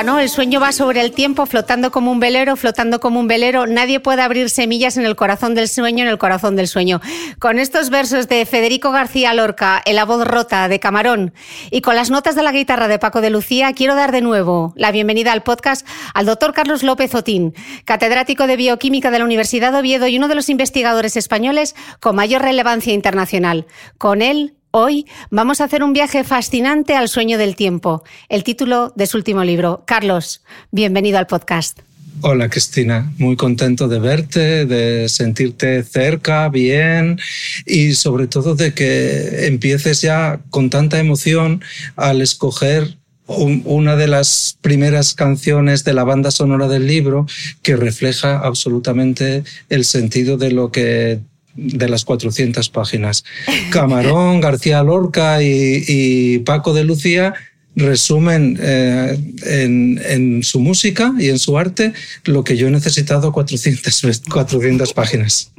El sueño va sobre el tiempo, flotando como un velero, flotando como un velero. Nadie puede abrir semillas en el corazón del sueño, en el corazón del sueño. Con estos versos de Federico García Lorca, en la voz rota de Camarón, y con las notas de la guitarra de Paco de Lucía, quiero dar de nuevo la bienvenida al podcast al doctor Carlos López Otín, catedrático de Bioquímica de la Universidad de Oviedo y uno de los investigadores españoles con mayor relevancia internacional. Con él Hoy vamos a hacer un viaje fascinante al sueño del tiempo, el título de su último libro. Carlos, bienvenido al podcast. Hola Cristina, muy contento de verte, de sentirte cerca, bien y sobre todo de que empieces ya con tanta emoción al escoger un- una de las primeras canciones de la banda sonora del libro que refleja absolutamente el sentido de lo que de las 400 páginas. Camarón, García Lorca y, Paco de Lucía resumen eh, en, en su música y en su arte lo que yo he necesitado 400, vez- 400 páginas.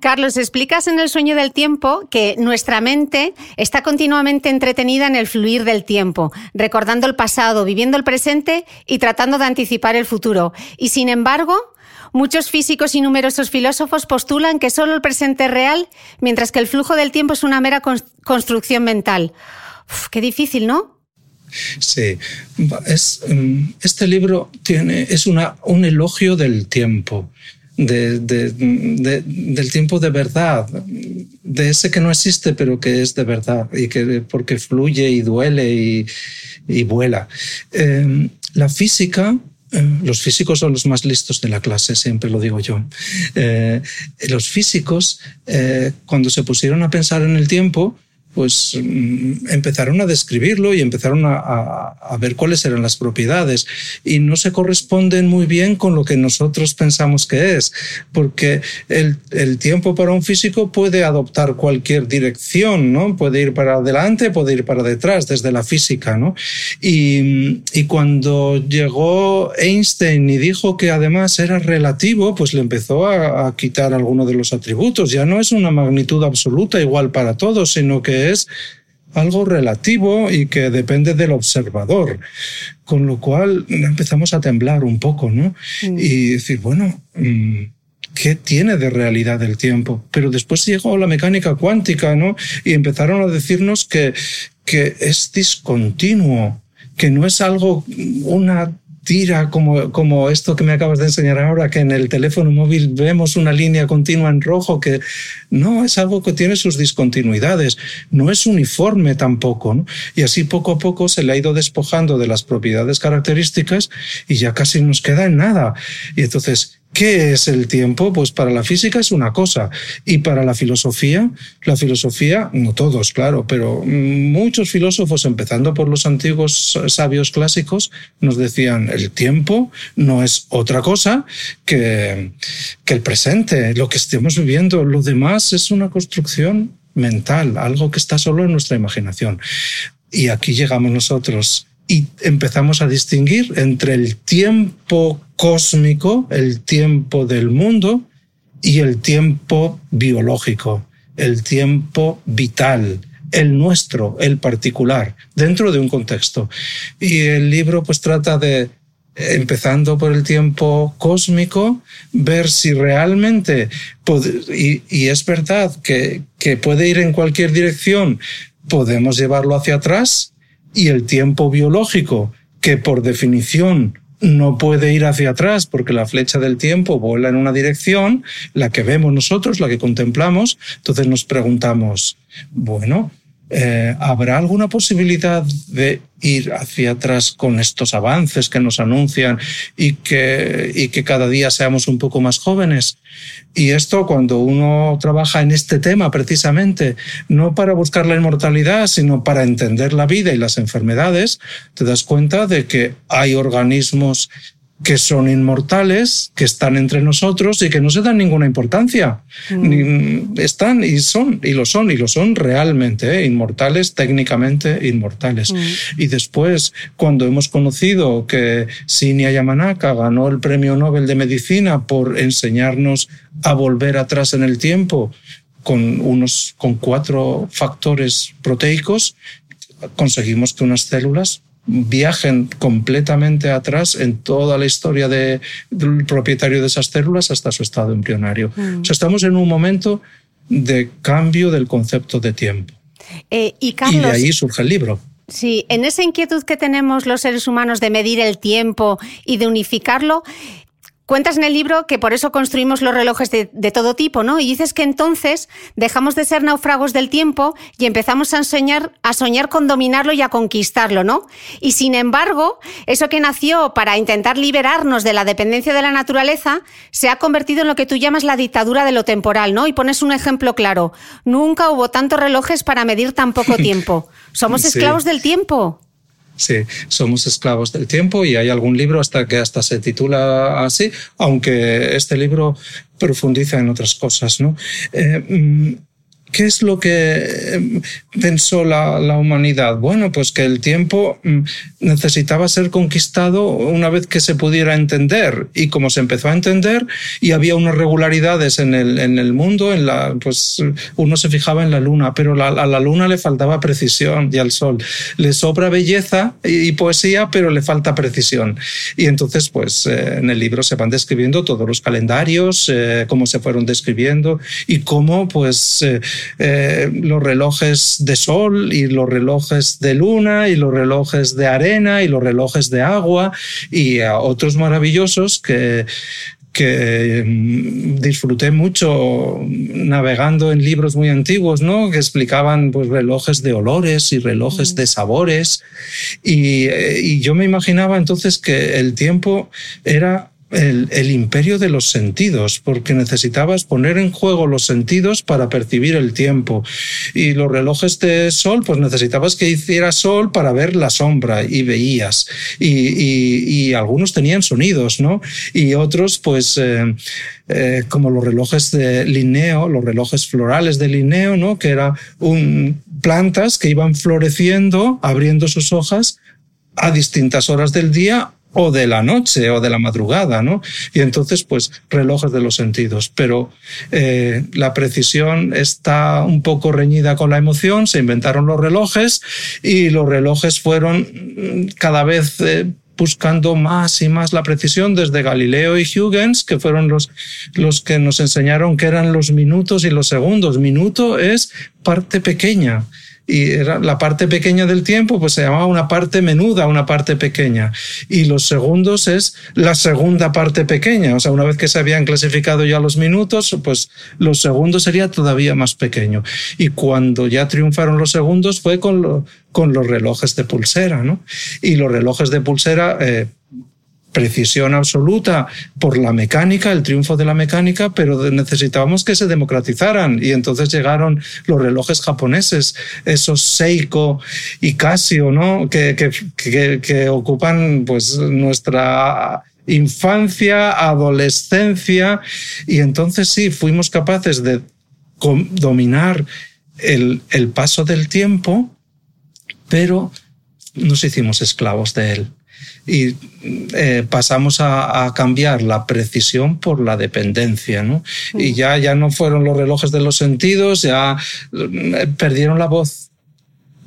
Carlos, explicas en El sueño del tiempo que nuestra mente está continuamente entretenida en el fluir del tiempo, recordando el pasado, viviendo el presente y tratando de anticipar el futuro. Y sin embargo, muchos físicos y numerosos filósofos postulan que solo el presente es real, mientras que el flujo del tiempo es una mera cons- construcción mental. Qué difícil, ¿no? Sí, mm, este libro tiene, es un elogio del tiempo, de, de- de- del tiempo de verdad, de ese que no existe pero que es de verdad y que porque fluye y duele y, vuela. Eh, la física los físicos son los más listos de la clase, siempre lo digo yo. Eh, los físicos, eh, cuando se pusieron a pensar en el tiempo, pues mm, empezaron a describirlo y empezaron a, a, ver cuáles eran las propiedades y no se corresponden muy bien con lo que nosotros pensamos que es, porque el, el tiempo para un físico puede adoptar cualquier dirección, ¿no? Puede ir para adelante, puede ir para detrás, desde la física, ¿no? Y, y cuando llegó Einstein y dijo que además era relativo, pues le empezó a, quitar alguno de los atributos. Ya no es una magnitud absoluta igual para todos, sino que es algo relativo y que depende del observador. Con lo cual empezamos a temblar un poco, ¿no? Mm. Y decir, bueno, mm, ¿qué tiene de realidad el tiempo? Pero después llegó la mecánica cuántica, ¿no? Y empezaron a decirnos que, que es discontinuo, que no es algo, una tira como, como esto que me acabas de enseñar ahora, que en el teléfono móvil vemos una línea continua en rojo, que no, es algo que tiene sus discontinuidades, no es uniforme tampoco. Y así poco a poco se le ha ido despojando de las propiedades características y ya casi nos queda en nada. Y entonces, ¿Qué es el tiempo? Pues para la física es una cosa y para la filosofía, la filosofía, no todos, claro, pero muchos filósofos, empezando por los antiguos sabios clásicos, nos decían el tiempo no es otra cosa que, que el presente, lo que estemos viviendo, lo demás es una construcción mental, algo que está solo en nuestra imaginación. Y aquí llegamos nosotros y empezamos a distinguir entre el tiempo cósmico, el tiempo del mundo, y el tiempo biológico, el tiempo vital, el nuestro, el particular, dentro de un contexto. Y el libro pues trata de, empezando por el tiempo cósmico, ver si realmente, y, es verdad que, que puede ir en cualquier dirección, podemos llevarlo hacia atrás y el tiempo biológico, que por definición no puede ir hacia atrás porque la flecha del tiempo vuela en una dirección, la que vemos nosotros, la que contemplamos, entonces nos preguntamos, bueno, eh, ¿habrá alguna posibilidad de ir hacia atrás con estos avances que nos anuncian y que, y que cada día seamos un poco más jóvenes? Y esto cuando uno trabaja en este tema precisamente, no para buscar la inmortalidad, sino para entender la vida y las enfermedades, te das cuenta de que hay organismos que son inmortales, que están entre nosotros y que no se dan ninguna importancia. Mm. Están y son, y lo son, y lo son realmente, ¿eh? inmortales, técnicamente inmortales. Mm. Y después, cuando hemos conocido que Shinya Yamanaka ganó el Premio Nobel de Medicina por enseñarnos a volver atrás en el tiempo con unos, con cuatro factores proteicos, conseguimos que unas células viajen completamente atrás en toda la historia de, del propietario de esas células hasta su estado embrionario. Mm. O sea, estamos en un momento de cambio del concepto de tiempo. Eh, y, Carlos, y de ahí surge el libro. Sí, en esa inquietud que tenemos los seres humanos de medir el tiempo y de unificarlo, Cuentas en el libro que por eso construimos los relojes de, todo tipo, ¿no? Y dices que entonces dejamos de ser náufragos del tiempo y empezamos a soñar, a soñar con dominarlo y a conquistarlo, ¿no? Y sin embargo, eso que nació para intentar liberarnos de la dependencia de la naturaleza se ha convertido en lo que tú llamas la dictadura de lo temporal, ¿no? Y pones un ejemplo claro. Nunca hubo tantos relojes para medir tan poco tiempo. Somos esclavos del tiempo. Sí, somos esclavos del tiempo y hay algún libro hasta que hasta se titula así, aunque este libro profundiza en otras cosas, ¿no? Eh, mm, ¿Qué es lo que em, pensó la, la, humanidad? Bueno, pues que el tiempo mm, necesitaba ser conquistado una vez que se pudiera entender. Y como se empezó a entender y había unas regularidades en el, en el mundo, en la, pues uno se fijaba en la luna, pero la, a la luna le faltaba precisión y al sol. Le sobra belleza y, poesía, pero le falta precisión. Y entonces, pues eh, en el libro se van describiendo todos los calendarios, eh, cómo se fueron describiendo y cómo, pues, eh, eh, los relojes de sol y los relojes de luna y los relojes de arena y los relojes de agua y otros maravillosos que, que mm, disfruté mucho navegando en libros muy antiguos, ¿no? Que explicaban pues relojes de olores y relojes mm. de sabores. Y, eh, y, yo me imaginaba entonces que el tiempo era el, el, imperio de los sentidos, porque necesitabas poner en juego los sentidos para percibir el tiempo. Y los relojes de sol, pues necesitabas que hiciera sol para ver la sombra y veías. Y, y, y algunos tenían sonidos, ¿no? Y otros, pues, eh, eh, como los relojes de Linneo, los relojes florales de Linneo, ¿no? Que eran plantas que iban floreciendo, abriendo sus hojas a distintas horas del día o de la noche o de la madrugada, ¿no? Y entonces, pues, relojes de los sentidos. Pero eh, la precisión está un poco reñida con la emoción, se inventaron los relojes y los relojes fueron mm, cada vez... Eh, buscando más y más la precisión desde Galileo y Huygens, que fueron los, los que nos enseñaron que eran los minutos y los segundos. Minuto es parte pequeña y era la parte pequeña del tiempo, pues se llamaba una parte menuda, una parte pequeña. Y los segundos es la segunda parte pequeña. O sea, una vez que se habían clasificado ya los minutos, pues los segundos sería todavía más pequeño. Y cuando ya triunfaron los segundos fue con, lo, con los relojes de pulsera, ¿no? Y los relojes de pulsera, eh, precisión absoluta por la mecánica, el triunfo de la mecánica, pero necesitábamos que se democratizaran. Y entonces llegaron los relojes japoneses, esos Seiko y Casio, ¿no? Que, que, que, que ocupan pues nuestra infancia, adolescencia. Y entonces sí, fuimos capaces de dominar el, el paso del tiempo, pero nos hicimos esclavos de él y eh, pasamos a, a, cambiar la precisión por la dependencia, ¿no? Mm. Y ya, ya no fueron los relojes de los sentidos, ya eh, perdieron la voz,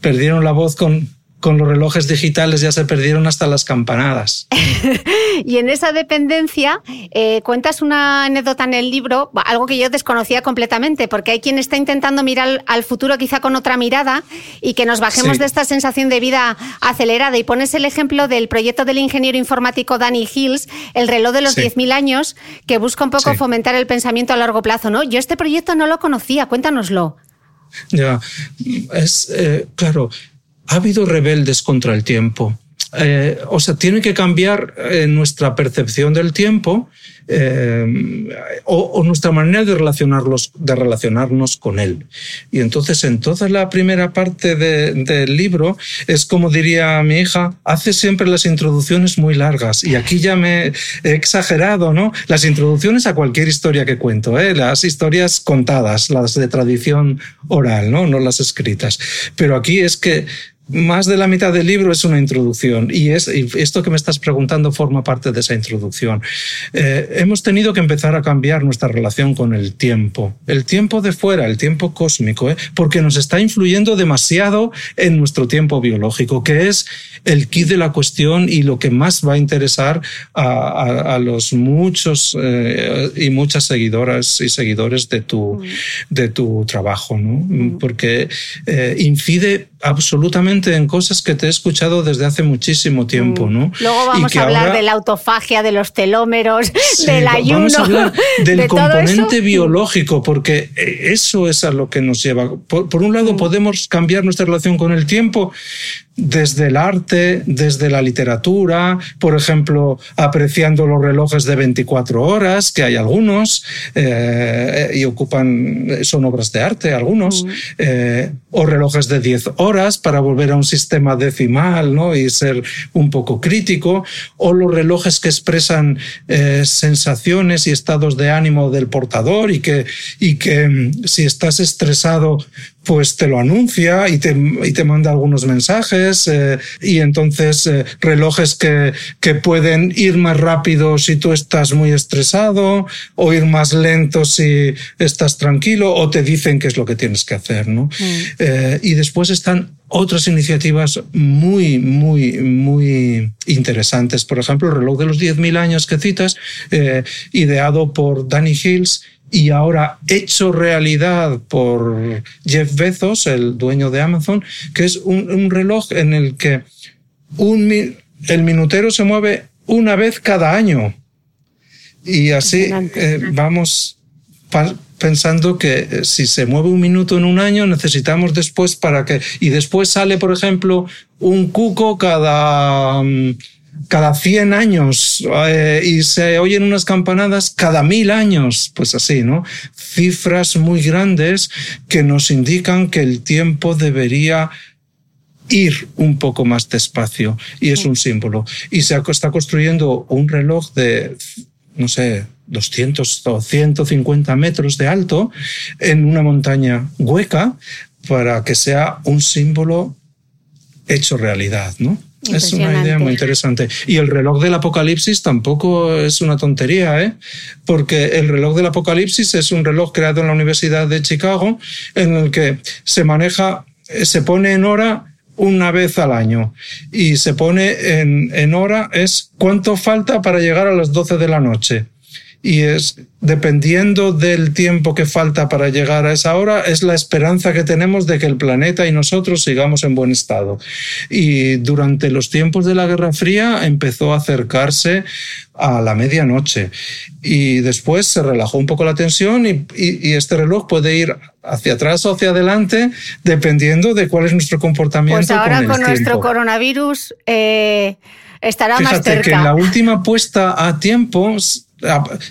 perdieron la voz con, con los relojes digitales ya se perdieron hasta las campanadas. y en esa dependencia eh, cuentas una anécdota en el libro, algo que yo desconocía completamente, porque hay quien está intentando mirar al futuro quizá con otra mirada y que nos bajemos sí. de esta sensación de vida acelerada. Y pones el ejemplo del proyecto del ingeniero informático Danny Hills, el reloj de los sí. 10.000 años, que busca un poco sí. fomentar el pensamiento a largo plazo. ¿no? Yo este proyecto no lo conocía, cuéntanoslo. Ya, es eh, claro ha habido rebeldes contra el tiempo. Eh, o sea, tiene que cambiar eh, nuestra percepción del tiempo eh, o, nuestra manera de, relacionarlos, de relacionarnos con él. Y entonces en toda la primera parte de, del libro es como diría mi hija, hace siempre las introducciones muy largas y aquí ya me he exagerado, ¿no? Las introducciones a cualquier historia que cuento, ¿eh? las historias contadas, las de tradición oral, ¿no? No las escritas. Pero aquí es que más de la mitad del libro es una introducción y, es, y esto que me estás preguntando forma parte de esa introducción. Eh, hemos tenido que empezar a cambiar nuestra relación con el tiempo, el tiempo de fuera, el tiempo cósmico, ¿eh? porque nos está influyendo demasiado en nuestro tiempo biológico, que es el kit de la cuestión y lo que más va a interesar a, a, a los muchos eh, y muchas seguidoras y seguidores de tu, de tu trabajo, ¿no? porque eh, incide absolutamente en cosas que te he escuchado desde hace muchísimo tiempo, ¿no? Luego vamos a hablar ahora... de la autofagia, de los telómeros, sí, del ayuno. Vamos a hablar del de componente biológico, porque eso es a lo que nos lleva. Por, por un lado, mm. podemos cambiar nuestra relación con el tiempo desde el arte, desde la literatura, por ejemplo, apreciando los relojes de 24 horas, que hay algunos, eh, y ocupan, son obras de arte, algunos, eh, o relojes de 10 horas para volver a un sistema decimal ¿no? y ser un poco crítico, o los relojes que expresan eh, sensaciones y estados de ánimo del portador y que, y que mm, si estás estresado, pues te lo anuncia y te, y te manda algunos mensajes eh, y entonces eh, relojes que, que pueden ir más rápido si tú estás muy estresado o ir más lento si estás tranquilo o te dicen qué es lo que tienes que hacer. ¿no? Mm. Eh, y después están otras iniciativas muy, muy, muy interesantes. Por ejemplo, el reloj de los 10.000 años que citas, ideado por Danny Hills y ahora hecho realidad por Jeff Bezos, el dueño de Amazon, que es un, un reloj en el que un, el minutero se mueve una vez cada año. Y así eh, vamos pensando que eh, si se mueve un minuto en un año necesitamos después para que y después sale por ejemplo un cuco cada, mm, cada 100 años eh, y se oyen unas campanadas cada mil años, pues así, ¿no? Cifras muy grandes que nos indican que el tiempo debería ir un poco más despacio y es un símbolo. Y se está construyendo un reloj de, no sé, 200 o 150 metros de alto en una montaña hueca para que sea un símbolo hecho realidad, ¿no? Es una idea muy interesante. Y el reloj del apocalipsis tampoco es una tontería, ¿eh? Porque el reloj del apocalipsis es un reloj creado en la Universidad de Chicago en el que se maneja, se pone en hora una vez al año y se pone en, en hora es cuánto falta para llegar a las 12 de la noche y es dependiendo del tiempo que falta para llegar a esa hora, es la esperanza que tenemos de que el planeta y nosotros sigamos en buen estado. Y durante los tiempos de la Guerra Fría empezó a acercarse a la medianoche y después se relajó un poco la tensión y, este reloj puede ir hacia atrás o hacia adelante dependiendo de cuál es nuestro comportamiento. Pues ahora con, nuestro coronavirus eh, estará más cerca. que en la última puesta a tiempo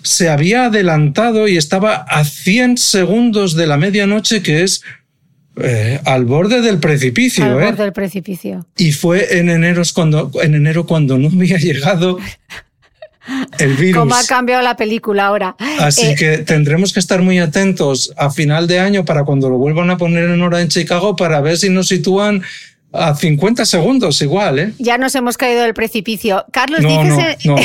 se había adelantado y estaba a 100 segundos de la medianoche, que es eh, al borde del precipicio. Al ¿eh? borde del precipicio. Y fue en enero, cuando, en enero cuando no había llegado el virus. ¿Cómo ha cambiado la película ahora? Así eh, que tendremos que estar muy atentos a final de año para cuando lo vuelvan a poner en hora en Chicago para ver si nos sitúan a 50 segundos igual, ¿eh? Ya nos hemos caído del precipicio. Carlos, no, no, no,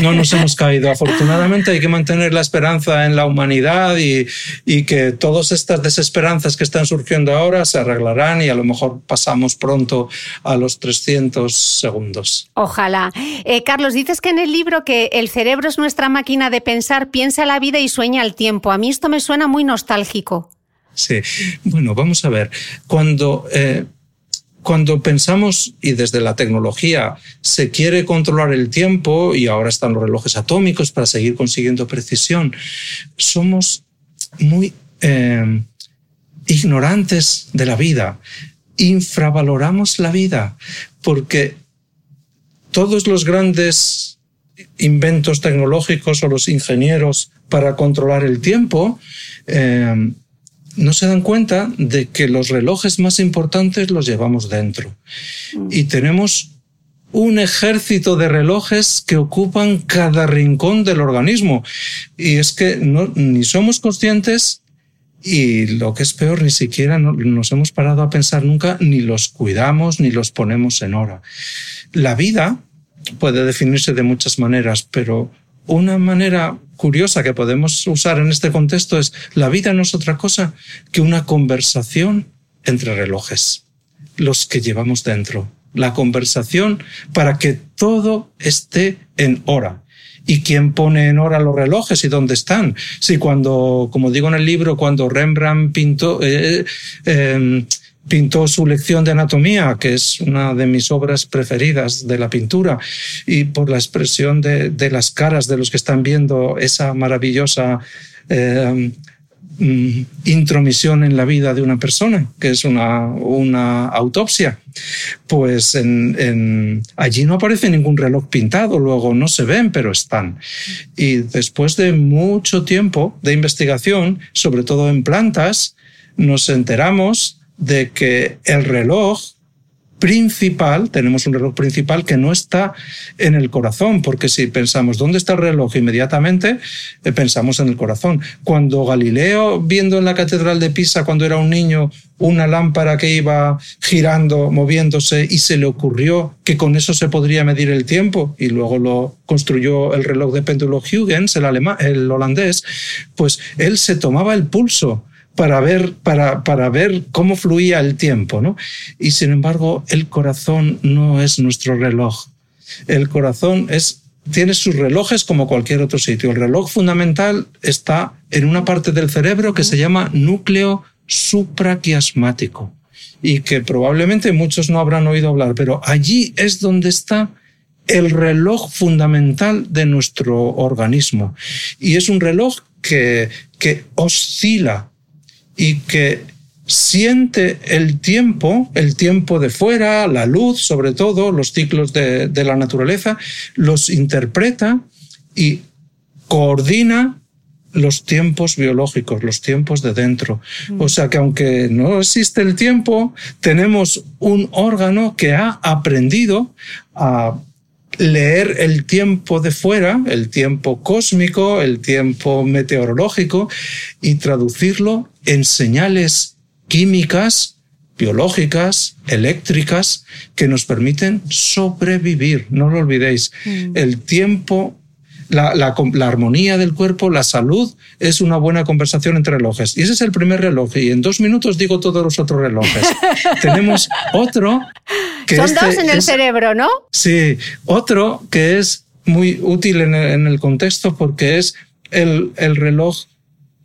no, nos hemos caído. Afortunadamente hay que mantener la esperanza en la humanidad y, y, que todas estas desesperanzas que están surgiendo ahora se arreglarán y a lo mejor pasamos pronto a los 300 segundos. Ojalá. Eh, Carlos, dices que en el libro que el cerebro es nuestra máquina de pensar, piensa la vida y sueña el tiempo. A mí esto me suena muy nostálgico. Sí, bueno, vamos a ver. Cuando... Eh, cuando pensamos, y desde la tecnología se quiere controlar el tiempo, y ahora están los relojes atómicos para seguir consiguiendo precisión, somos muy eh, ignorantes de la vida, infravaloramos la vida, porque todos los grandes inventos tecnológicos o los ingenieros para controlar el tiempo eh, no se dan cuenta de que los relojes más importantes los llevamos dentro. Mm. Y tenemos un ejército de relojes que ocupan cada rincón del organismo. Y es que no, ni somos conscientes y lo que es peor, ni siquiera nos hemos parado a pensar nunca, ni los cuidamos, ni los ponemos en hora. La vida puede definirse de muchas maneras, pero una manera curiosa que podemos usar en este contexto es la vida no es otra cosa que una conversación entre relojes, los que llevamos dentro. La conversación para que todo esté en hora. ¿Y quién pone en hora los relojes y dónde están? Si cuando, como digo en el libro, cuando Rembrandt pintó, eh, eh, pintó su lección de anatomía, que es una de mis obras preferidas de la pintura, y por la expresión de, las caras de los que están viendo esa maravillosa eh, mm, intromisión en la vida de una persona, que es una, una autopsia. Pues allí no aparece ningún reloj pintado, luego no se ven, pero están. Y después de mucho tiempo de investigación, sobre todo en plantas, nos enteramos de que el reloj principal, tenemos un reloj principal que no está en el corazón, porque si pensamos dónde está el reloj inmediatamente, eh, pensamos en el corazón. Cuando Galileo, viendo en la Catedral de Pisa cuando era un niño una lámpara que iba girando, moviéndose, y se le ocurrió que con eso se podría medir el tiempo, y luego lo construyó el reloj de péndulo Huygens, el, alemán, el holandés, pues él se tomaba el pulso para ver, para, para ver cómo fluía el tiempo, ¿no? Y sin embargo, el corazón no es nuestro reloj. El corazón es, tiene sus relojes como cualquier otro sitio. El reloj fundamental está en una parte del cerebro que se llama núcleo supraquiasmático y que probablemente muchos no habrán oído hablar, pero allí es donde está el reloj fundamental de nuestro organismo. Y es un reloj que, que oscila y que siente el tiempo, el tiempo de fuera, la luz, sobre todo, los ciclos de, de la naturaleza, los interpreta y coordina los tiempos biológicos, los tiempos de dentro. O sea que aunque no existe el tiempo, tenemos un órgano que ha aprendido a leer el tiempo de fuera, el tiempo cósmico, el tiempo meteorológico, y traducirlo en señales químicas, biológicas, eléctricas, que nos permiten sobrevivir. No lo olvidéis. El tiempo la, la, la, armonía del cuerpo, la salud, es una buena conversación entre relojes. Y ese es el primer reloj. Y en dos minutos digo todos los otros relojes. Tenemos otro que Son este dos en el es- cerebro, ¿no? Sí, otro que es muy útil en el, en el contexto porque es el, el reloj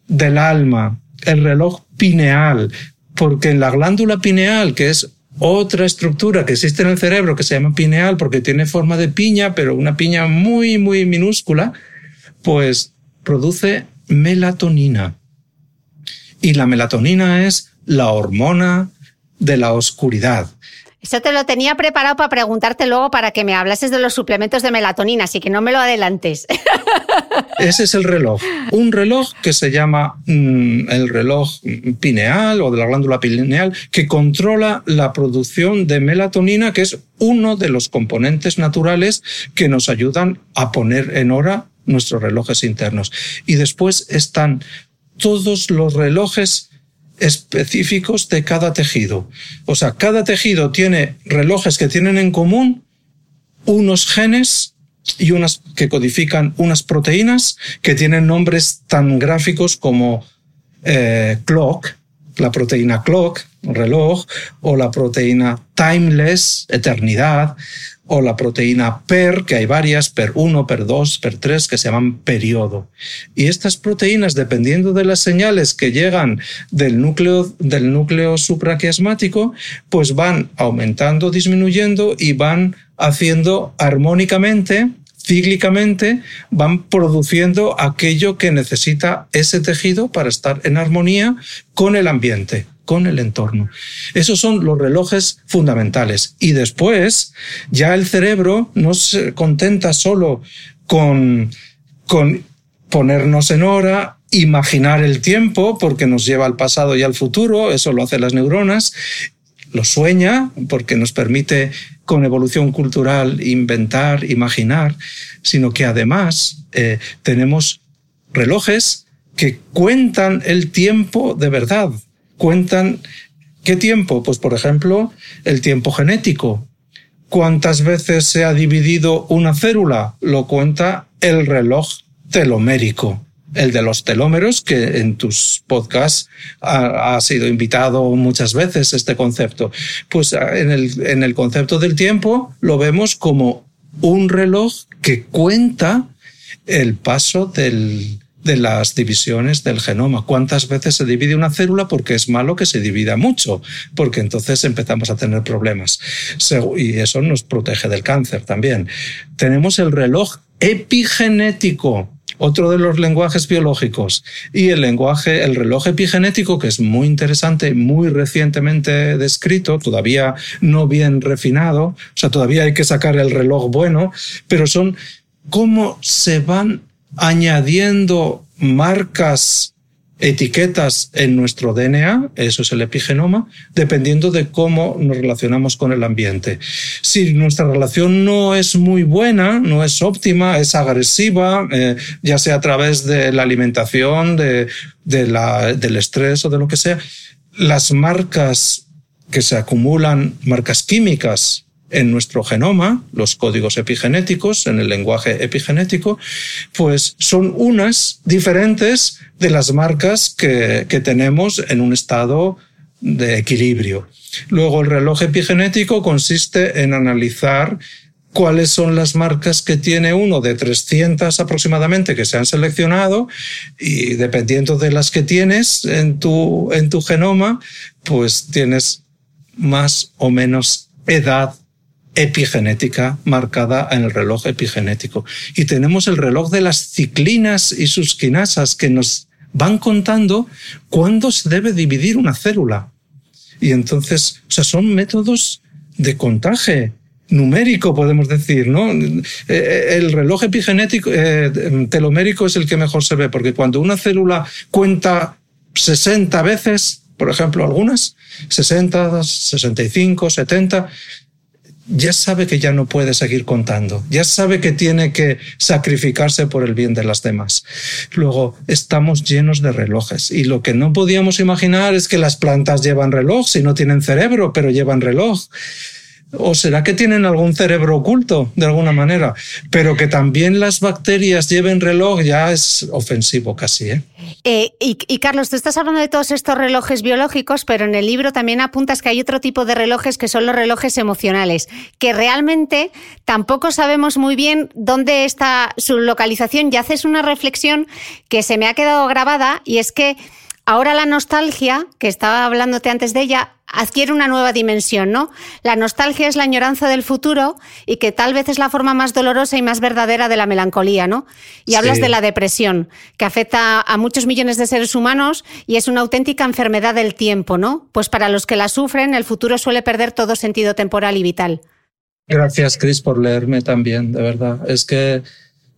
del alma, el reloj pineal, porque en la glándula pineal, que es otra estructura que existe en el cerebro que se llama pineal porque tiene forma de piña, pero una piña muy, muy minúscula, pues produce melatonina. Y la melatonina es la hormona de la oscuridad. Eso te lo tenía preparado para preguntarte luego para que me hablases de los suplementos de melatonina, así que no me lo adelantes. Ese es el reloj. Un reloj que se llama mm, el reloj pineal o de la glándula pineal, que controla la producción de melatonina, que es uno de los componentes naturales que nos ayudan a poner en hora nuestros relojes internos. Y después están todos los relojes específicos de cada tejido. O sea, cada tejido tiene relojes que tienen en común unos genes y unas que codifican unas proteínas que tienen nombres tan gráficos como eh, clock, la proteína clock, reloj, o la proteína timeless, eternidad, o la proteína PER, que hay varias, PER1, PER2, PER3, que se llaman periodo. Y estas proteínas, dependiendo de las señales que llegan del núcleo, del núcleo supraquiasmático, pues van aumentando, disminuyendo y van haciendo armónicamente, cíclicamente, van produciendo aquello que necesita ese tejido para estar en armonía con el ambiente con el entorno. Esos son los relojes fundamentales. Y después, ya el cerebro no se contenta solo con, con ponernos en hora, imaginar el tiempo, porque nos lleva al pasado y al futuro, eso lo hacen las neuronas, lo sueña, porque nos permite con evolución cultural inventar, imaginar, sino que además eh, tenemos relojes que cuentan el tiempo de verdad, cuentan qué tiempo, pues por ejemplo, el tiempo genético. ¿Cuántas veces se ha dividido una célula? Lo cuenta el reloj telomérico, el de los telómeros, que en tus podcasts ha, sido invitado muchas veces este concepto. Pues en el, en el concepto del tiempo lo vemos como un reloj que cuenta el paso del, de las divisiones del genoma. ¿Cuántas veces se divide una célula? Porque es malo que se divida mucho, porque entonces empezamos a tener problemas. Y eso nos protege del cáncer también. Tenemos el reloj epigenético, otro de los lenguajes biológicos, y el lenguaje, el reloj epigenético, que es muy interesante, muy recientemente descrito, todavía no bien refinado, o sea, todavía hay que sacar el reloj bueno, pero son cómo se van añadiendo marcas, etiquetas en nuestro DNA, eso es el epigenoma, dependiendo de cómo nos relacionamos con el ambiente. Si nuestra relación no es muy buena, no es óptima, es agresiva, eh, ya sea a través de la alimentación, de, de la, del estrés o de lo que sea, las marcas que se acumulan, marcas químicas en nuestro genoma, los códigos epigenéticos, en el lenguaje epigenético, pues son unas diferentes de las marcas que, que tenemos en un estado de equilibrio. Luego el reloj epigenético consiste en analizar cuáles son las marcas que tiene uno de 300 aproximadamente que se han seleccionado y dependiendo de las que tienes en tu, en tu genoma, pues tienes más o menos edad epigenética marcada en el reloj epigenético. Y tenemos el reloj de las ciclinas y sus quinasas que nos van contando cuándo se debe dividir una célula. Y entonces, o sea, son métodos de contaje numérico, podemos decir, ¿no? Eh, el reloj epigenético eh, telomérico es el que mejor se ve, porque cuando una célula cuenta 60 veces, por ejemplo, algunas, 60, 65, 70, ya sabe que ya no puede seguir contando, ya sabe que tiene que sacrificarse por el bien de las demás. Luego, estamos llenos de relojes y lo que no podíamos imaginar es que las plantas llevan reloj, si no tienen cerebro, pero llevan reloj. ¿O será que tienen algún cerebro oculto de alguna manera? Pero que también las bacterias lleven reloj ya es ofensivo casi. ¿eh? Eh, y, y, Carlos, tú estás hablando de todos estos relojes biológicos, pero en el libro también apuntas que hay otro tipo de relojes que son los relojes emocionales, que realmente tampoco sabemos muy bien dónde está su localización. Y haces una reflexión que se me ha quedado grabada y es que ahora la nostalgia, que estaba hablándote antes de ella, adquiere una nueva dimensión, ¿no? La nostalgia es la añoranza del futuro y que tal vez es la forma más dolorosa y más verdadera de la melancolía, ¿no? Y hablas de la depresión, que afecta a muchos millones de seres humanos y es una auténtica enfermedad del tiempo, ¿no? Pues para los que la sufren, el futuro suele perder todo sentido temporal y vital. Gracias, Chris, por leerme también, de verdad. Es que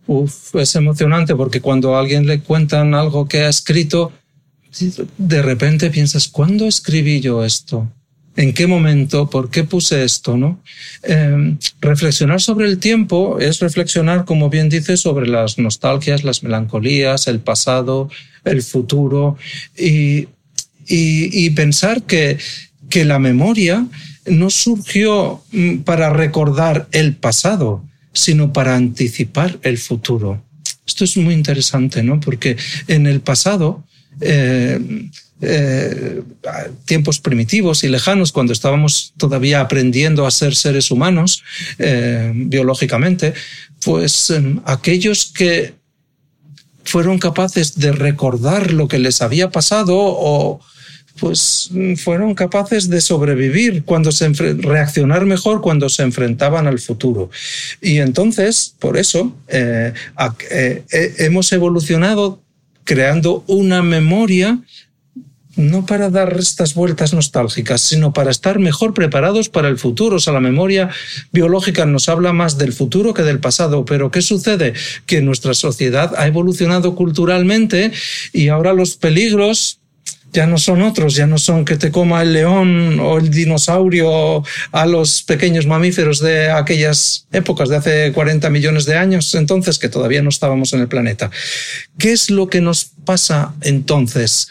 uf, es emocionante porque cuando a alguien le cuentan algo que ha escrito, de repente piensas, ¿cuándo escribí yo esto? ¿En qué momento? ¿Por qué puse esto? ¿no? Eh, reflexionar sobre el tiempo es reflexionar, como bien dices, sobre las nostalgias, las melancolías, el pasado, el futuro y, y, y pensar que, que la memoria no surgió mm, para recordar el pasado, sino para anticipar el futuro. Esto es muy interesante, ¿no? Porque en el pasado eh, eh, tiempos primitivos y lejanos, cuando estábamos todavía aprendiendo a ser seres humanos eh, biológicamente, pues em, aquellos que fueron capaces de recordar lo que les había pasado o pues fueron capaces de sobrevivir cuando se reaccionar mejor cuando se enfrentaban al futuro. Y entonces por eso hemos evolucionado creando una memoria no para dar estas vueltas nostálgicas, sino para estar mejor preparados para el futuro. O sea, la memoria biológica nos habla más del futuro que del pasado. Pero ¿qué sucede? Que nuestra sociedad ha evolucionado culturalmente y ahora los peligros ya no son otros, ya no son que te coma el león o el dinosaurio a los pequeños mamíferos de aquellas épocas de hace 40 millones de años, entonces que todavía no estábamos en el planeta. ¿Qué es lo que nos pasa entonces?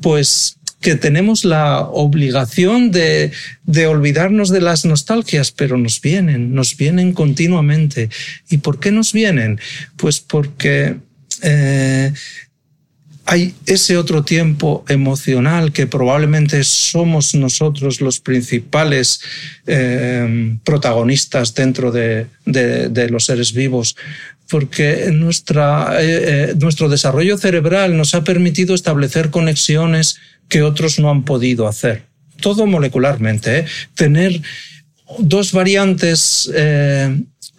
Pues que tenemos la obligación de, de, olvidarnos de las nostalgias, pero nos vienen, nos vienen continuamente. ¿Y por qué nos vienen? Pues porque eh, hay ese otro tiempo emocional que probablemente somos nosotros los principales eh, protagonistas dentro de, de, de, los seres vivos, porque nuestra, eh, eh, nuestro desarrollo cerebral nos ha permitido establecer conexiones que otros no han podido hacer. Todo molecularmente, tener dos variantes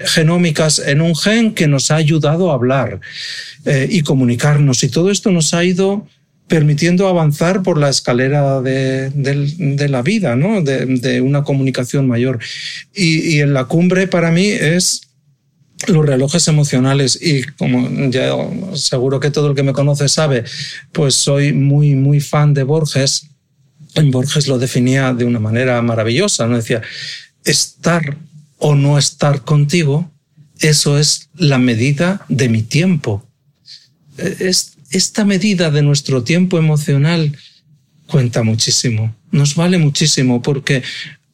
genómicas en un gen que nos ha ayudado a hablar eh, y comunicarnos. Y todo esto nos ha ido permitiendo avanzar por la escalera de, de, la vida, ¿no? de, una comunicación mayor. Y, y en la cumbre para mí es los relojes emocionales y como ya seguro que todo el que me conoce sabe, pues soy muy, muy fan de Borges. Borges lo definía de una manera maravillosa, ¿no? Decía, estar o no estar contigo, eso es la medida de mi tiempo. Es, esta medida de nuestro tiempo emocional cuenta muchísimo, nos vale muchísimo porque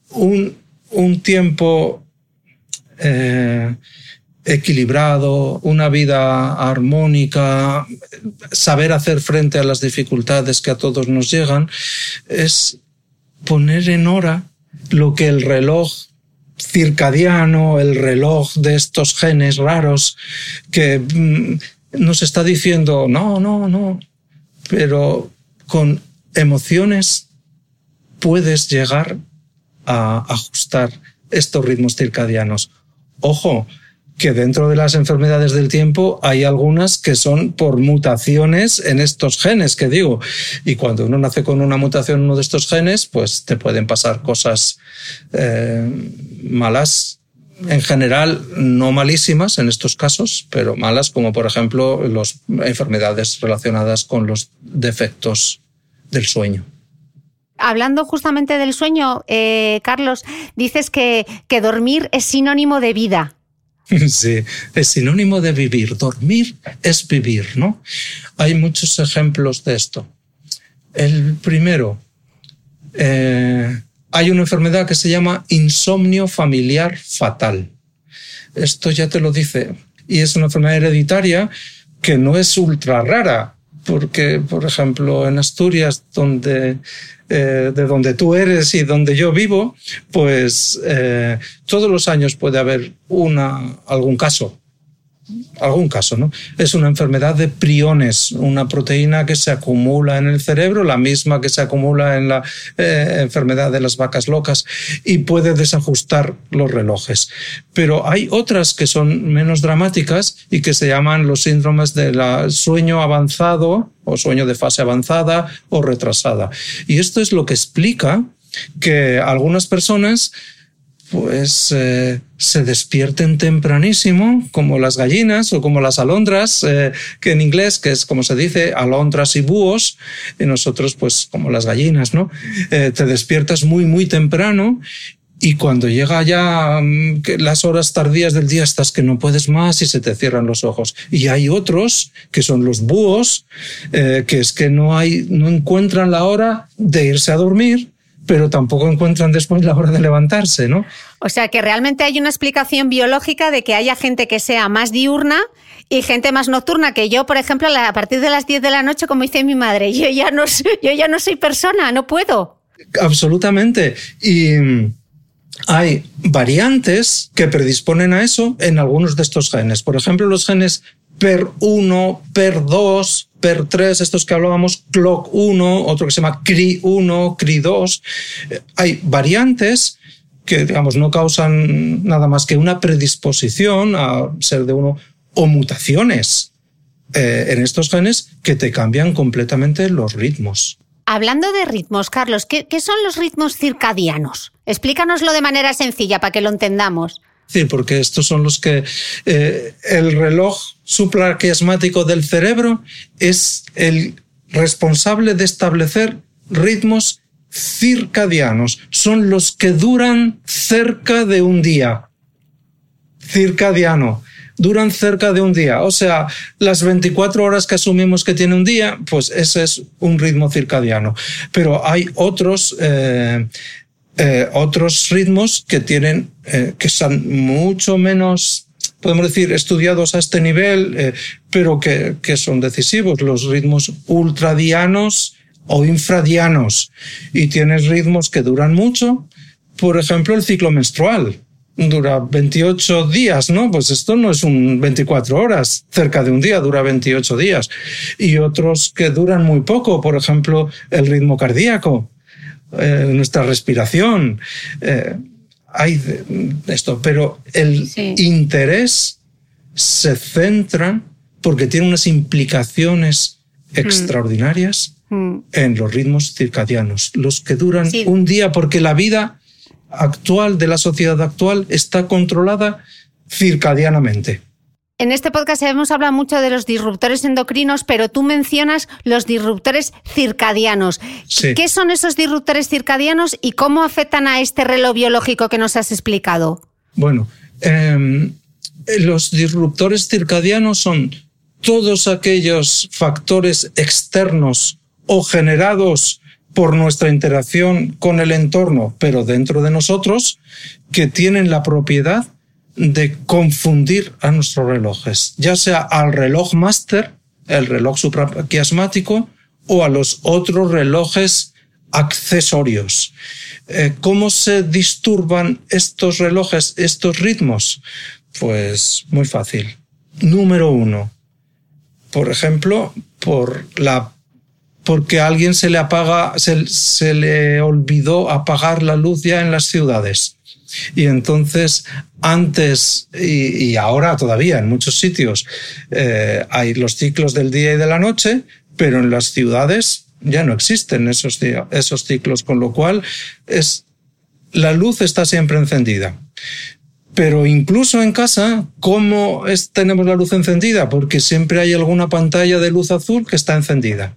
un, un tiempo eh, equilibrado, una vida armónica, saber hacer frente a las dificultades que a todos nos llegan, es poner en hora lo que el reloj circadiano, el reloj de estos genes raros que mm, nos está diciendo, no, no, no, pero con emociones puedes llegar a ajustar estos ritmos circadianos. Ojo, que dentro de las enfermedades del tiempo hay algunas que son por mutaciones en estos genes que digo. Y cuando uno nace con una mutación en uno de estos genes, pues te pueden pasar cosas eh, malas. En general, no malísimas en estos casos, pero malas como por ejemplo las enfermedades relacionadas con los defectos del sueño. Hablando justamente del sueño, eh, Carlos, dices que, que dormir es sinónimo de vida. Sí, es sinónimo de vivir. Dormir es vivir, ¿no? Hay muchos ejemplos de esto. El primero, eh, hay una enfermedad que se llama insomnio familiar fatal. Esto ya te lo dice. Y es una enfermedad hereditaria que no es ultra rara, porque, por ejemplo, en Asturias, donde eh, de donde tú eres y donde yo vivo, pues eh, todos los años puede haber una, algún caso algún caso, ¿no? Es una enfermedad de priones, una proteína que se acumula en el cerebro, la misma que se acumula en la eh, enfermedad de las vacas locas y puede desajustar los relojes. Pero hay otras que son menos dramáticas y que se llaman los síndromes del sueño avanzado o sueño de fase avanzada o retrasada. Y esto es lo que explica que algunas personas pues eh, se despierten tempranísimo, como las gallinas o como las alondras, eh, que en inglés, que es como se dice, alondras y búhos, y nosotros pues como las gallinas, ¿no? Eh, te despiertas muy, muy temprano y cuando llega ya mm, las horas tardías del día estás que no puedes más y se te cierran los ojos. Y hay otros que son los búhos, que es que no hay, no encuentran la hora de irse a dormir pero tampoco encuentran después la hora de levantarse, ¿no? O sea que realmente hay una explicación biológica de que haya gente que sea más diurna y gente más nocturna, que yo, por ejemplo, a partir de las 10 de la noche, como dice mi madre, yo ya no, yo ya no soy persona, no puedo. Absolutamente. Y hay variantes que predisponen a eso en algunos de estos genes. Por ejemplo, los genes PER1, PER2, PER3, estos que hablábamos, CLOC1, otro que se llama CRI1, CRI2. Eh, hay variantes que, digamos, no causan nada más que una predisposición a ser de uno o mutaciones eh, en estos genes que te cambian completamente los ritmos. Hablando de ritmos, Carlos, ¿qué, ¿qué, son los ritmos circadianos? Explícanoslo de manera sencilla para que lo entendamos decir, porque estos son los que eh, el reloj supraquiasmático del cerebro es el responsable de establecer ritmos circadianos. Son los que duran cerca de un día. Circadiano. Duran cerca de un día. O sea, las 24 horas que asumimos que tiene un día, pues ese es un ritmo circadiano. Pero hay otros eh, eh, otros ritmos que tienen, eh, que son mucho menos, podemos decir, estudiados a este nivel, eh, pero que, que, son decisivos, los ritmos ultradianos o infradianos. Y tienes ritmos que duran mucho, por ejemplo, el ciclo menstrual. Dura 28 días, ¿no? Pues esto no es un 24 horas, cerca de un día dura 28 días. Y otros que duran muy poco, por ejemplo, el ritmo cardíaco eh, nuestra respiración. Eh, hay esto, pero el interés se centra porque tiene unas implicaciones mm. extraordinarias mm. en los ritmos circadianos, los que duran un día porque la vida actual de la sociedad actual está controlada circadianamente. En este podcast hemos hablado mucho de los disruptores endocrinos, pero tú mencionas los disruptores circadianos. ¿Qué son esos disruptores circadianos y cómo afectan a este reloj biológico que nos has explicado? Bueno, em, los disruptores circadianos son todos aquellos factores externos o generados por nuestra interacción con el entorno, pero dentro de nosotros, que tienen la propiedad de confundir a nuestros relojes, ya sea al reloj máster, el reloj supraquiasmático, o a los otros relojes accesorios. Eh, ¿Cómo se disturban estos relojes, estos ritmos? Pues muy fácil. Número uno, por ejemplo, por la porque a alguien se le apaga, se, se le olvidó apagar la luz ya en las ciudades Y entonces, antes y, ahora todavía en muchos sitios eh, hay los ciclos del día y de la noche, pero en las ciudades ya no existen esos, esos ciclos, con lo cual es, la luz está siempre encendida. Pero incluso en casa, ¿cómo tenemos la luz encendida? Porque siempre hay alguna pantalla de luz azul que está encendida.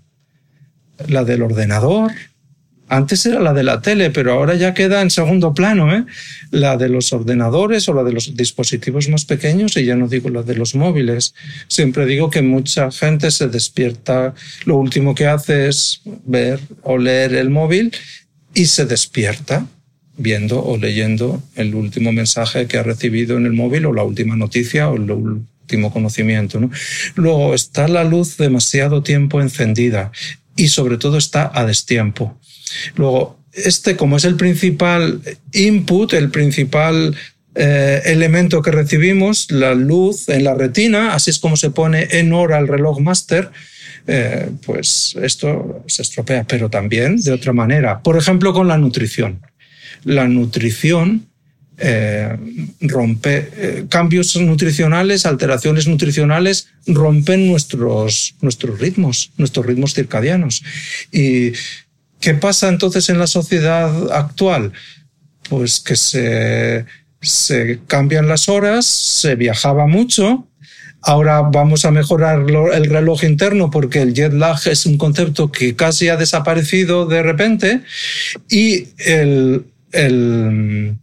La del ordenador, antes era la de la tele, pero ahora ya queda en segundo plano, ¿eh? La de los ordenadores o la de los dispositivos más pequeños, y ya no digo la de los móviles. Siempre digo que mucha gente se despierta, lo último que hace es ver o leer el móvil y se despierta viendo o leyendo el último mensaje que ha recibido en el móvil o la última noticia o el último conocimiento. ¿no? Luego está la luz demasiado tiempo encendida y sobre todo está a destiempo. Luego, este como es el principal input, el principal eh, elemento que recibimos, la luz en la retina, así es como se pone en hora el reloj master, eh, pues esto se estropea, pero también de otra manera. Por ejemplo, con la nutrición. La nutrición eh, rompe cambios nutricionales, alteraciones nutricionales rompen nuestros, nuestros ritmos, nuestros ritmos circadianos. Y ¿Qué pasa entonces en la sociedad actual? Pues que se, se cambian las horas, se viajaba mucho, Ahora vamos a mejorar el reloj interno porque el jet lag es un concepto que casi ha desaparecido de repente y el, el,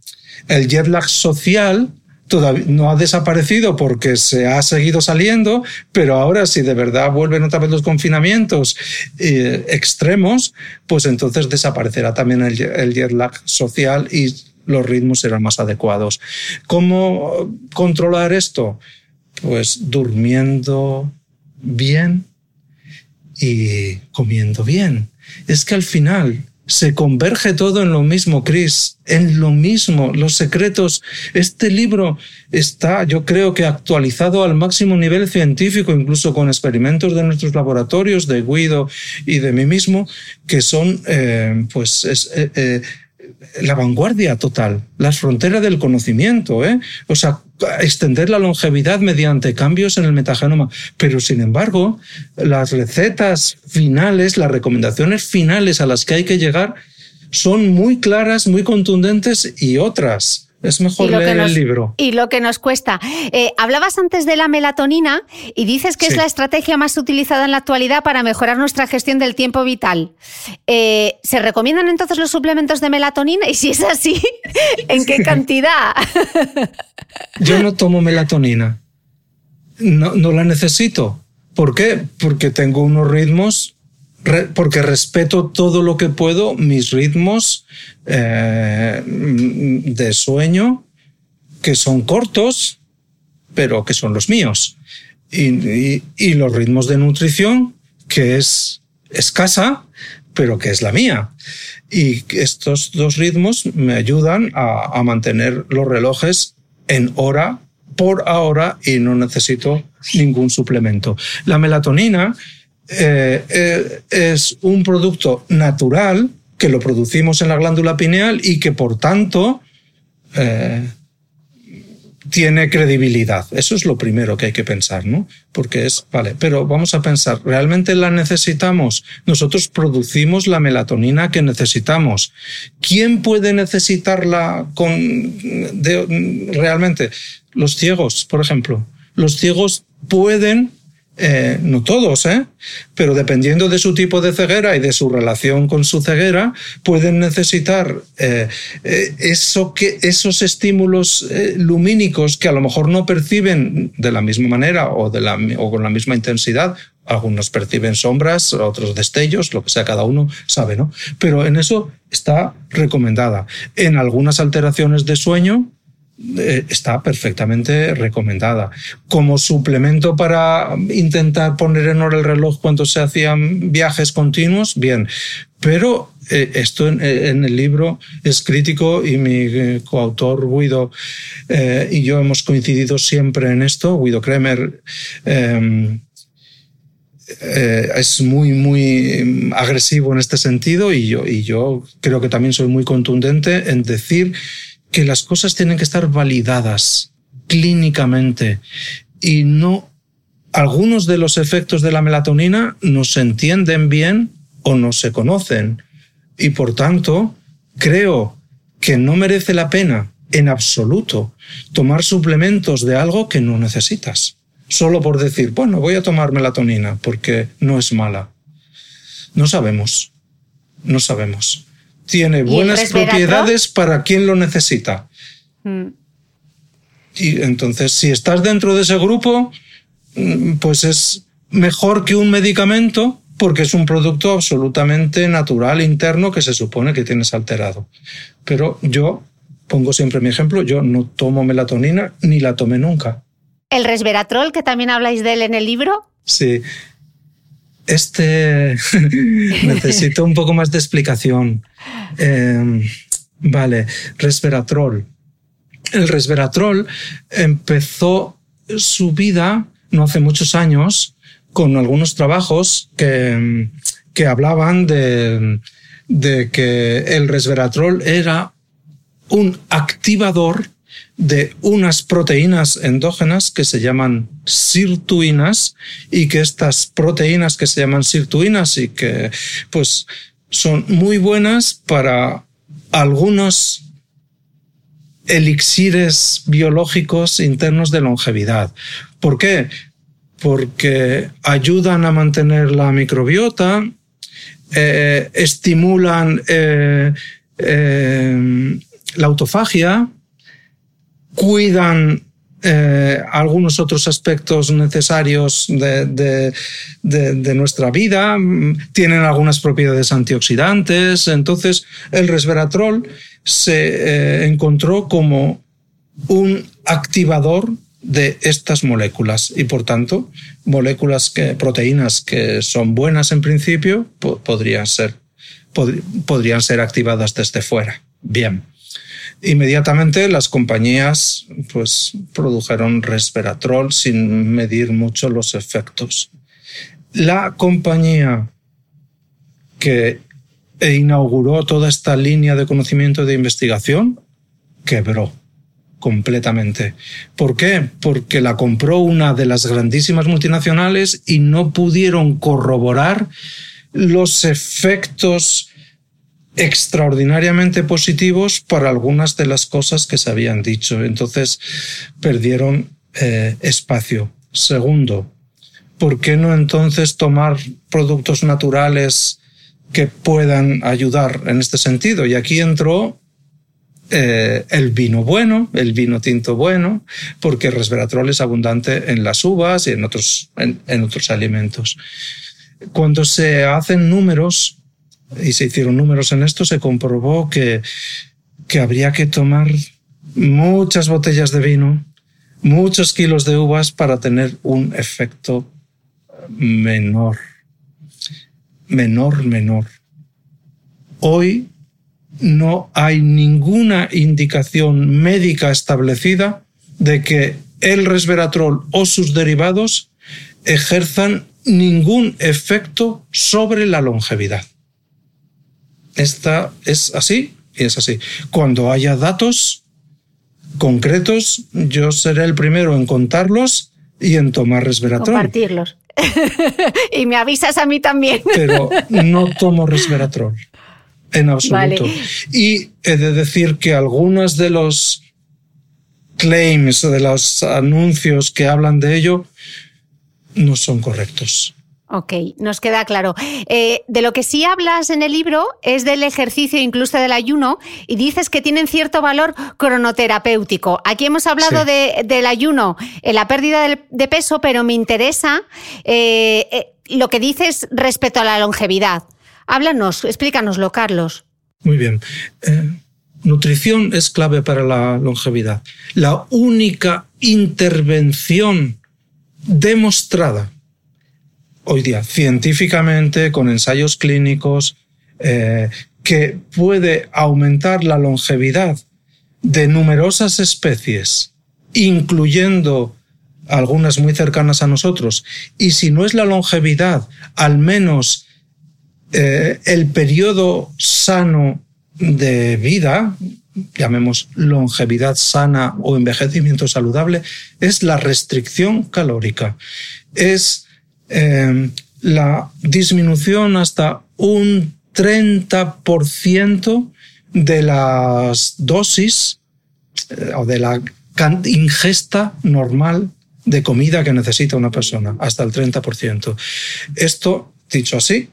el jet lag social todavía no ha desaparecido porque se ha seguido saliendo, pero ahora si de verdad vuelven otra vez los confinamientos eh, extremos, pues entonces desaparecerá también el, el jet lag social y los ritmos serán más adecuados. ¿Cómo controlar esto? Pues durmiendo bien y comiendo bien. Es que al final se converge todo en lo mismo, Chris, en lo mismo, los secretos. Este libro está, yo creo que actualizado al máximo nivel científico, incluso con experimentos de nuestros laboratorios, de Guido y de mí mismo, que son, eh, pues, eh, eh, la vanguardia total, las fronteras del conocimiento, ¿eh? O sea, extender la longevidad mediante cambios en el metagenoma. Pero, sin embargo, las recetas finales, las recomendaciones finales a las que hay que llegar son muy claras, muy contundentes y otras es mejor leer el libro. Y lo que nos cuesta. Eh, hablabas antes de la melatonina y dices que es la estrategia más utilizada en la actualidad para mejorar nuestra gestión del tiempo vital. Eh, ¿Se recomiendan entonces los suplementos de melatonina? Y si es así, ¿en qué cantidad? Yo no tomo melatonina. No, no la necesito. ¿Por qué? Porque tengo unos ritmos porque respeto todo lo que puedo, mis ritmos eh, de sueño, que son cortos, pero que son los míos. Y, los ritmos de nutrición, que es escasa, pero que es la mía. Y estos dos ritmos me ayudan a, a mantener los relojes en hora por ahora y no necesito ningún suplemento. La melatonina eh, eh, es un producto natural que lo producimos en la glándula pineal y que por tanto eh, tiene credibilidad. Eso es lo primero que hay que pensar, ¿no? Porque es, vale, pero vamos a pensar, ¿realmente la necesitamos? Nosotros producimos la melatonina que necesitamos. ¿Quién puede necesitarla con, realmente? Los ciegos, por ejemplo. Los ciegos pueden eh, no todos, ¿eh? pero dependiendo de su tipo de ceguera y de su relación con su ceguera, pueden necesitar eh, eh, eso que, esos estímulos lumínicos que a lo mejor no perciben de la misma manera o, o con la misma intensidad. Algunos perciben sombras, otros destellos, lo que sea, cada uno sabe, ¿no? Pero en eso está recomendada. En algunas alteraciones de sueño, eh, está perfectamente recomendada. Como suplemento para intentar poner en hora el reloj cuando se hacían viajes continuos, bien. Pero eh, esto en, el libro es crítico y mi eh, coautor Guido y yo hemos coincidido siempre en esto. Guido Kremer em, es muy, muy agresivo en este sentido y yo, y yo creo que también soy muy contundente en decir que las cosas tienen que estar validadas clínicamente y no algunos de los efectos de la melatonina no se entienden bien o no se conocen y por tanto creo que no merece la pena en absoluto tomar suplementos de algo que no necesitas solo por decir, bueno, voy a tomar melatonina porque no es mala. No sabemos, no sabemos. Tiene buenas propiedades para quien lo necesita. Mm. Y entonces, si estás dentro de ese grupo, mm, pues es mejor que un medicamento porque es un producto absolutamente natural, interno, que se supone que tienes alterado. Pero yo pongo siempre mi ejemplo, yo no tomo melatonina ni la tomé nunca. ¿El resveratrol, que también habláis de él en el libro? Sí. Este necesito un poco más de explicación. Em, vale, resveratrol. El resveratrol empezó su vida no hace muchos años con algunos trabajos que, que hablaban de, de que el resveratrol era un activador de unas proteínas endógenas que se llaman sirtuinas y que estas proteínas que se llaman sirtuinas y que pues son muy buenas para algunos elixires biológicos internos de longevidad. ¿Por qué? Porque ayudan a mantener la microbiota, eh, estimulan eh, eh, la autofagia, cuidan eh, algunos otros aspectos necesarios de, nuestra vida, tienen algunas propiedades antioxidantes. Entonces, el resveratrol se eh, encontró como un activador de estas moléculas y por tanto moléculas que proteínas que son buenas en principio podrían ser podrían ser activadas desde fuera. Bien Inmediatamente las compañías pues, produjeron resveratrol sin medir mucho los efectos. La compañía que inauguró toda esta línea de conocimiento de investigación quebró completamente. ¿Por qué? Porque la compró una de las grandísimas multinacionales y no pudieron corroborar los efectos extraordinariamente positivos para algunas de las cosas que se habían dicho. Entonces perdieron eh, espacio. Segundo, ¿por qué no entonces tomar productos naturales que puedan ayudar en este sentido? Y aquí entró eh, el vino bueno, el vino tinto bueno, porque el resveratrol es abundante en las uvas y en otros, en otros alimentos. Cuando se hacen números y se hicieron números en esto, se comprobó que, que habría que tomar muchas botellas de vino, muchos kilos de uvas para tener un efecto menor. Menor, menor. Hoy no hay ninguna indicación médica establecida de que el resveratrol o sus derivados ejerzan ningún efecto sobre la longevidad. Esta es así y es así. Cuando haya datos concretos, yo seré el primero en contarlos y en tomar resveratrol. Compartirlos. y me avisas a mí también. Pero no tomo resveratrol. En absoluto. Y he de decir que algunos de los claims, de los anuncios que hablan de ello, no son correctos. Ok, nos queda claro. Eh, de lo que sí hablas en el libro es del ejercicio, incluso del ayuno, y dices que tienen cierto valor cronoterapéutico. Aquí hemos hablado del ayuno, en la pérdida de, peso, pero me interesa eh, eh, lo que dices respecto a la longevidad. Háblanos, explícanoslo, Carlos. Muy bien. nutrición es clave para la longevidad. La única intervención demostrada hoy día científicamente, con ensayos clínicos, eh, que puede aumentar la longevidad de numerosas especies, incluyendo algunas muy cercanas a nosotros, y si no es la longevidad, al menos eh, el periodo sano de vida, llamemos longevidad sana o envejecimiento saludable, es la restricción calórica. Es eh, la disminución hasta un 30% de las dosis eh, o de la ingesta normal de comida que necesita una persona, hasta el 30%. Esto, dicho así,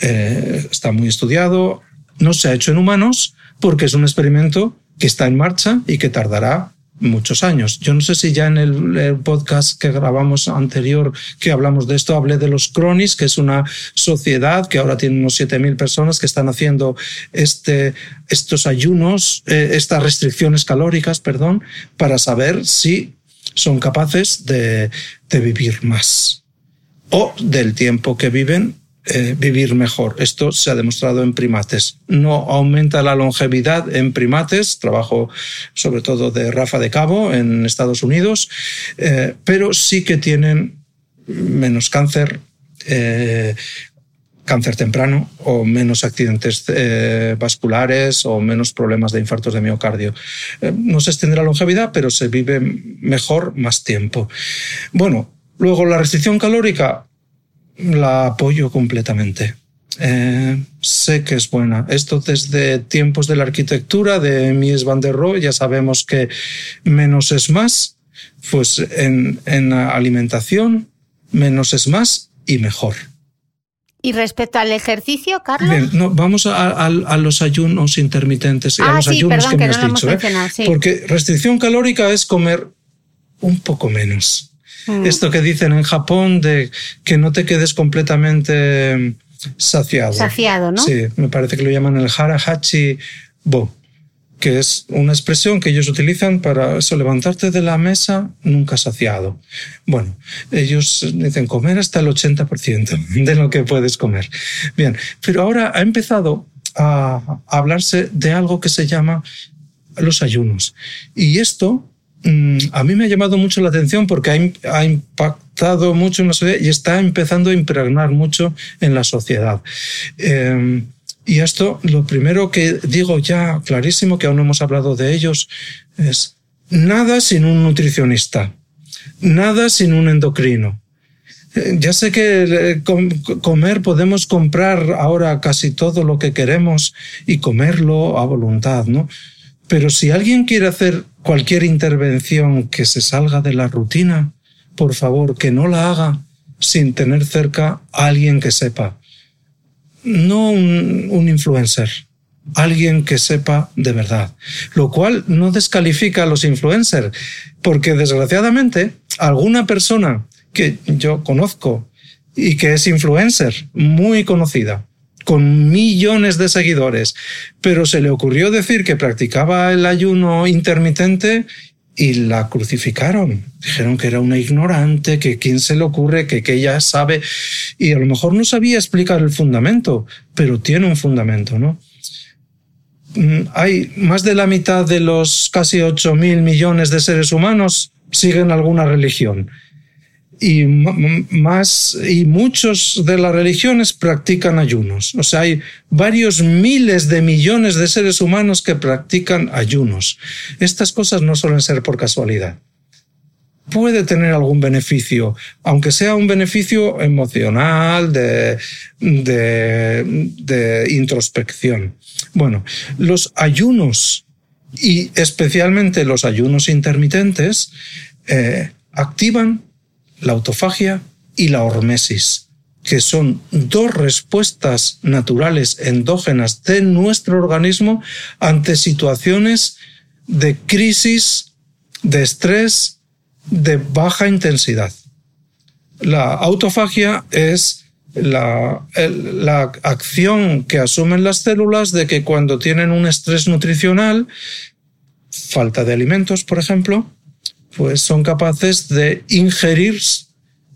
eh, está muy estudiado, no se ha hecho en humanos porque es un experimento que está en marcha y que tardará muchos años. Yo no sé si ya en el, podcast que grabamos anterior que hablamos de esto, hablé de los Cronis, que es una sociedad que ahora tiene unos 7.000 personas que están haciendo este, estos ayunos, eh, estas restricciones calóricas, perdón, para saber si son capaces de, de vivir más o del tiempo que viven eh, vivir mejor. Esto se ha demostrado en primates. No aumenta la longevidad en primates, trabajo sobre todo de Rafa de Cabo en Estados Unidos, eh, pero sí que tienen menos cáncer, eh, cáncer temprano o menos accidentes vasculares o menos problemas de infartos de miocardio. no se extiende la longevidad, pero se vive mejor más tiempo. Bueno, luego la restricción calórica la apoyo completamente. Eh, sé que es buena. Esto desde tiempos de la arquitectura de Mies van der Rohe, ya sabemos que menos es más, pues en, en alimentación, menos es más y mejor. Y respecto al ejercicio, Carlos. no, vamos a, los ayunos intermitentes y a ah, los ayunos que me has dicho. ¿eh? Porque restricción calórica es comer un poco menos. Mm. Esto que dicen en Japón de que no te quedes completamente mm, saciado. Saciado, ¿no? Sí, me parece que lo llaman el harahachi bo, que es una expresión que ellos utilizan para eso, levantarte de la mesa nunca saciado. Bueno, ellos dicen comer hasta el 80% de lo que puedes comer. Bien, pero ahora ha empezado a hablarse de algo que se llama los ayunos. Y esto a mí me ha llamado mucho la atención porque ha, impactado mucho en la sociedad y está empezando a impregnar mucho en la sociedad. Em, y esto, lo primero que digo ya clarísimo, que aún no hemos hablado de ellos, es nada sin un nutricionista, nada sin un endocrino. Eh, ya sé que eh, comer podemos comprar ahora casi todo lo que queremos y comerlo a voluntad, ¿no? Pero si alguien quiere hacer cualquier intervención que se salga de la rutina, por favor, que no la haga sin tener cerca a alguien que sepa. No un, influencer, alguien que sepa de verdad. Lo cual no descalifica a los influencers, porque desgraciadamente alguna persona que yo conozco y que es influencer, muy conocida, con millones de seguidores, pero se le ocurrió decir que practicaba el ayuno intermitente y la crucificaron. Dijeron que era una ignorante, que quién se le ocurre, que, ella sabe, y a lo mejor no sabía explicar el fundamento, pero tiene un fundamento, ¿no? Mm, hay más de la mitad de los casi 8 mil millones de seres humanos siguen alguna religión y más y muchos de las religiones practican ayunos. O sea, hay varios miles de millones de seres humanos que practican ayunos. Estas cosas no suelen ser por casualidad. Puede tener algún beneficio, aunque sea un beneficio emocional, de, de, introspección. Bueno, los ayunos y especialmente los ayunos intermitentes eh, activan la autofagia y la hormesis, que son dos respuestas naturales endógenas de nuestro organismo ante situaciones de crisis, de estrés, de baja intensidad. La autofagia es la, la, acción que asumen las células de que cuando tienen un estrés nutricional, falta de alimentos, por ejemplo, pues son capaces de ingerir,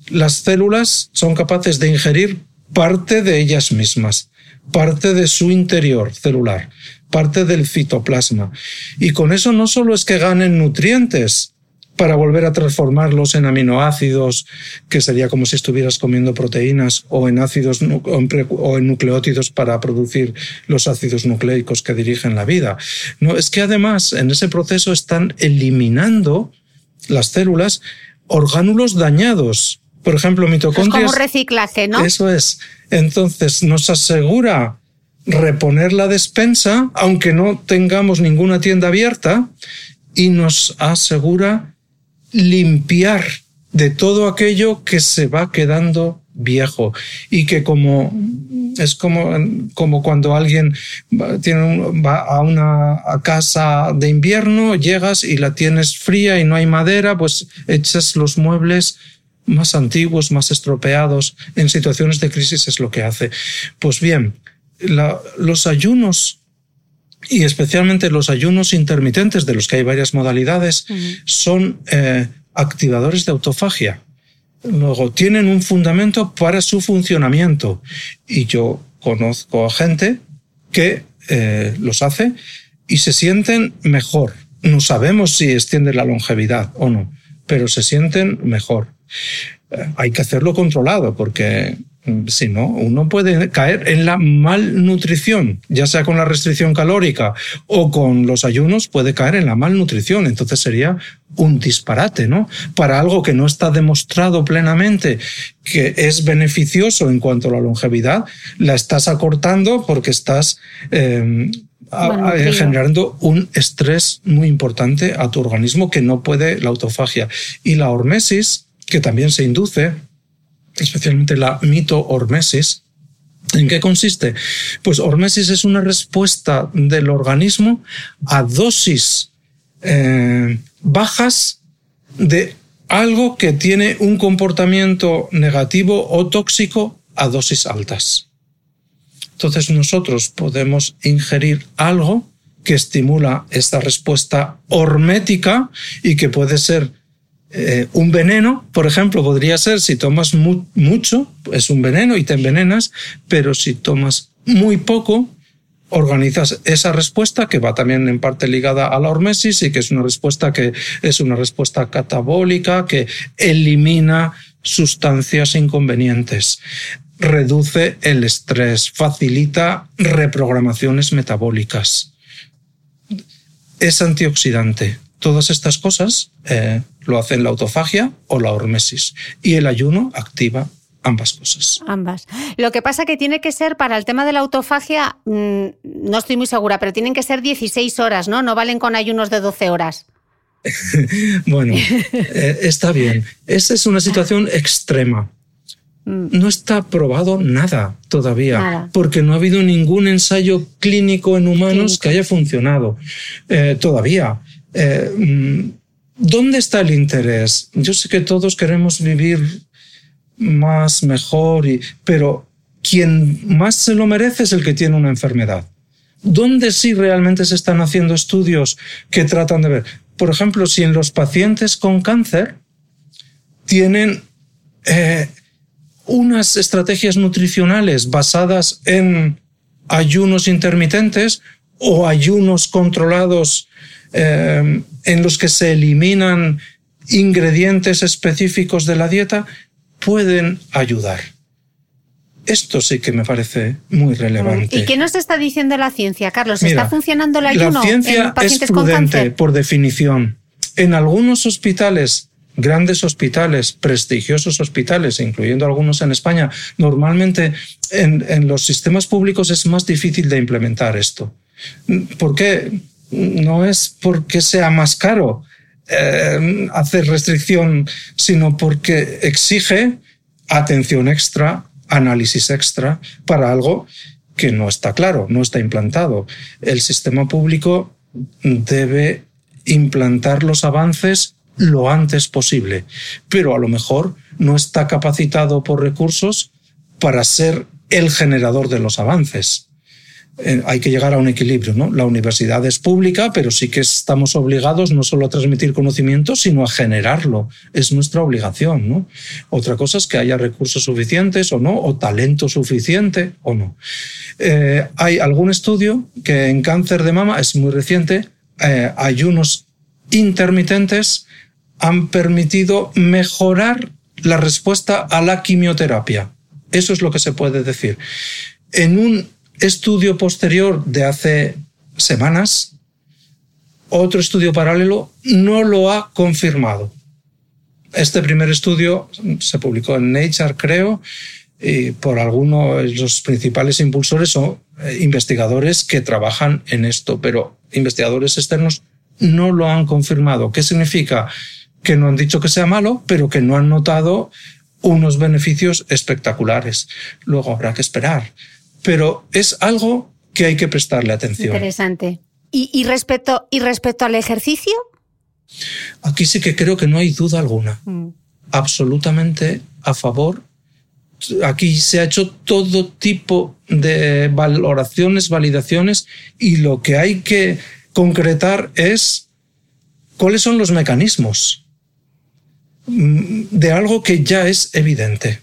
las células son capaces de ingerir parte de ellas mismas, parte de su interior celular, parte del citoplasma. Y con eso no solo es que ganen nutrientes, para volver a transformarlos en aminoácidos, que sería como si estuvieras comiendo proteínas, o en ácidos o en nucleótidos para producir los ácidos nucleicos que dirigen la vida. No, es que además en ese proceso están eliminando las células orgánulos dañados. Por ejemplo, mitocondrias. Es como reciclaje, ¿no? Eso es. Entonces nos asegura reponer la despensa, aunque no tengamos ninguna tienda abierta, y nos asegura limpiar de todo aquello que se va quedando viejo y que como es como, como cuando alguien va, tiene va a una casa de invierno, llegas y la tienes fría y no hay madera, pues echas los muebles más antiguos, más estropeados. En situaciones de crisis es lo que hace. Pues bien, la, los ayunos y especialmente los ayunos intermitentes, de los que hay varias modalidades, uh -huh. son eh, activadores de autofagia. Luego, tienen un fundamento para su funcionamiento. Y yo conozco a gente que eh, los hace y se sienten mejor. No sabemos si extiende la longevidad o no, pero se sienten mejor. Eh, hay que hacerlo controlado porque si no, uno puede caer en la malnutrición, ya sea con la restricción calórica o con los ayunos, puede caer en la malnutrición. Entonces sería un disparate, ¿no? Para algo que no está demostrado plenamente que es beneficioso en cuanto a la longevidad, la estás acortando porque estás eh, bueno, a, generando un estrés muy importante a tu organismo que no puede la autofagia. Y la hormesis, que también se induce, especialmente la mitohormesis. ¿En qué consiste? Pues hormesis es una respuesta del organismo a dosis eh, bajas de algo que tiene un comportamiento negativo o tóxico a dosis altas. Entonces nosotros podemos ingerir algo que estimula esta respuesta hormética y que puede ser eh, un veneno, por ejemplo, podría ser si tomas mu mucho, es un veneno y te envenenas, pero si tomas muy poco, organizas esa respuesta que va también en parte ligada a la hormesis y que es una respuesta que es una respuesta catabólica que elimina sustancias inconvenientes, reduce el estrés, facilita reprogramaciones metabólicas, es antioxidante. Todas estas cosas eh, lo hacen la autofagia o la hormesis y el ayuno activa ambas cosas. Ambas. Lo que pasa que tiene que ser para el tema de la autofagia, mmm, no estoy muy segura, pero tienen que ser 16 horas, ¿no? No valen con ayunos de 12 horas. bueno, eh, está bien. Esa es una situación extrema. No está probado nada todavía, Nada. porque no ha habido ningún ensayo clínico en humanos clínico. que haya funcionado eh, todavía. Eh, ¿Dónde está el interés? Yo sé que todos queremos vivir más, mejor, y, pero quien más se lo merece es el que tiene una enfermedad. ¿Dónde sí realmente se están haciendo estudios que tratan de ver? Por ejemplo, si en los pacientes con cáncer tienen eh, unas estrategias nutricionales basadas en ayunos intermitentes o ayunos controlados eh, en los que se eliminan ingredientes específicos de la dieta, pueden ayudar. Esto sí que me parece muy relevante. ¿Y qué nos está diciendo la ciencia, Carlos? ¿Está Mira, funcionando el ayuno la ciencia en pacientes es prudente, con por definición. En algunos hospitales, grandes hospitales, prestigiosos hospitales, incluyendo algunos en España, normalmente en, en los sistemas públicos es más difícil de implementar esto. ¿Por qué? No es porque sea más caro eh, hacer restricción, sino porque exige atención extra, análisis extra para algo que no está claro, no está implantado. El sistema público debe implantar los avances lo antes posible, pero a lo mejor no está capacitado por recursos para ser el generador de los avances. Eh, hay que llegar a un equilibrio, ¿no? La universidad es pública, pero sí que estamos obligados no solo a transmitir conocimiento, sino a generarlo. Es nuestra obligación, ¿no? Otra cosa es que haya recursos suficientes o no, o talento suficiente o no. Eh, hay algún estudio que en cáncer de mama, es muy reciente, eh, ayunos intermitentes han permitido mejorar la respuesta a la quimioterapia. Eso es lo que se puede decir. En un estudio posterior de hace semanas, otro estudio paralelo no lo ha confirmado. Este primer estudio se publicó en Nature, creo, y por algunos de los principales impulsores son eh, investigadores que trabajan en esto, pero investigadores externos no lo han confirmado. ¿Qué significa? Que no han dicho que sea malo, pero que no han notado unos beneficios espectaculares. Luego habrá que esperar. Pero es algo que hay que prestarle atención. Interesante. ¿Y, y respecto, ¿Y respecto al ejercicio? Aquí sí que creo que no hay duda alguna. Mm. Absolutamente a favor. Aquí se ha hecho todo tipo de valoraciones, validaciones y lo que hay que concretar es cuáles son los mecanismos mm, de algo que ya es evidente.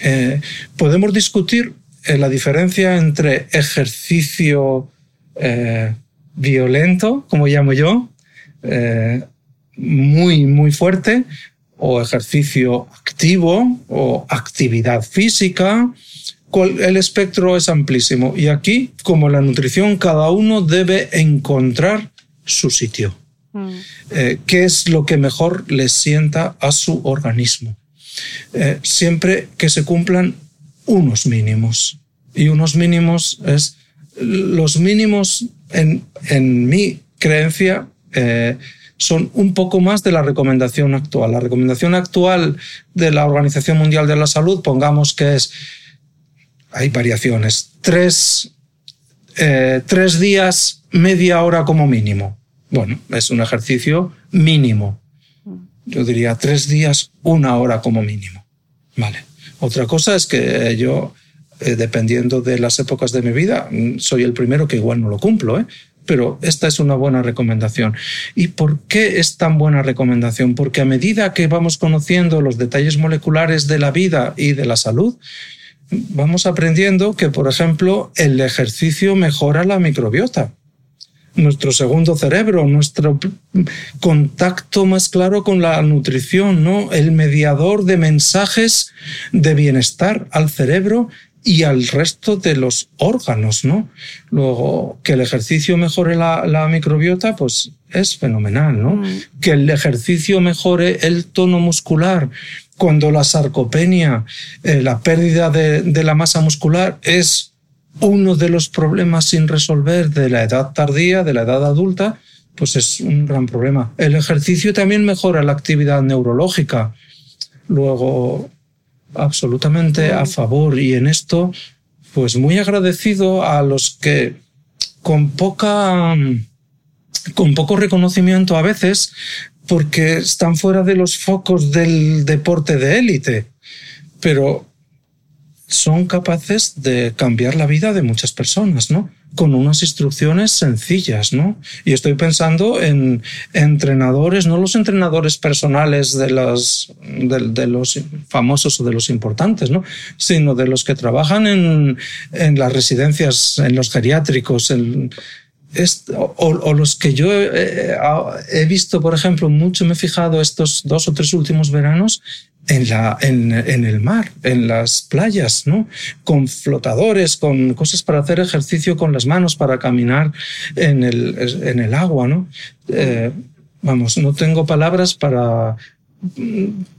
Eh, podemos discutir eh, la diferencia entre ejercicio eh, violento, como llamo yo, eh, muy, muy fuerte, o ejercicio activo, o actividad física. El espectro es amplísimo. Y aquí, como la nutrición, cada uno debe encontrar su sitio. Eh, ¿Qué es lo que mejor le sienta a su organismo? Eh, siempre que se cumplan unos mínimos. Y unos mínimos es los mínimos en, en mi creencia eh, son un poco más de la recomendación actual. La recomendación actual de la Organización Mundial de la Salud, pongamos que es, hay variaciones, tres, eh, tres días, media hora como mínimo. Bueno, es un ejercicio mínimo. Yo diría tres días, una hora como mínimo. Vale. Otra cosa es que yo, eh, dependiendo de las épocas de mi vida, mm, soy el primero que igual no lo cumplo, ¿eh? pero esta es una buena recomendación. ¿Y por qué es tan buena recomendación? Porque a medida que vamos conociendo los detalles moleculares de la vida y de la salud, vamos aprendiendo que, por ejemplo, el ejercicio mejora la microbiota nuestro segundo cerebro, nuestro contacto más claro con la nutrición, ¿no? El mediador de mensajes de bienestar al cerebro y al resto de los órganos, ¿no? Luego, que el ejercicio mejore la, la microbiota, pues es fenomenal, ¿no? Que el ejercicio mejore el tono muscular. Cuando la sarcopenia, eh, la pérdida de, de la masa muscular es uno de los problemas sin resolver de la edad tardía, de la edad adulta, pues es un gran problema. El ejercicio también mejora la actividad neurológica. Luego, absolutamente a favor y en esto, pues muy agradecido a los que con poca con poco reconocimiento a veces porque están fuera de los focos del deporte de élite, pero son capaces de cambiar la vida de muchas personas, ¿no? Con unas instrucciones sencillas, ¿no? Y estoy pensando en entrenadores, no los entrenadores personales de los, de, de los famosos o de los importantes, ¿no? Sino de los que trabajan en, en las residencias, en los geriátricos, en, o, los que yo he, he visto, por ejemplo, mucho me he fijado estos dos o tres últimos veranos en, la, en el mar, en las playas, ¿no? Con flotadores, con cosas para hacer ejercicio con las manos, para caminar en el, en el agua, ¿no? Eh, vamos, no tengo palabras para,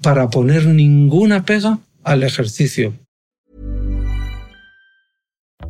para poner ninguna pega al ejercicio.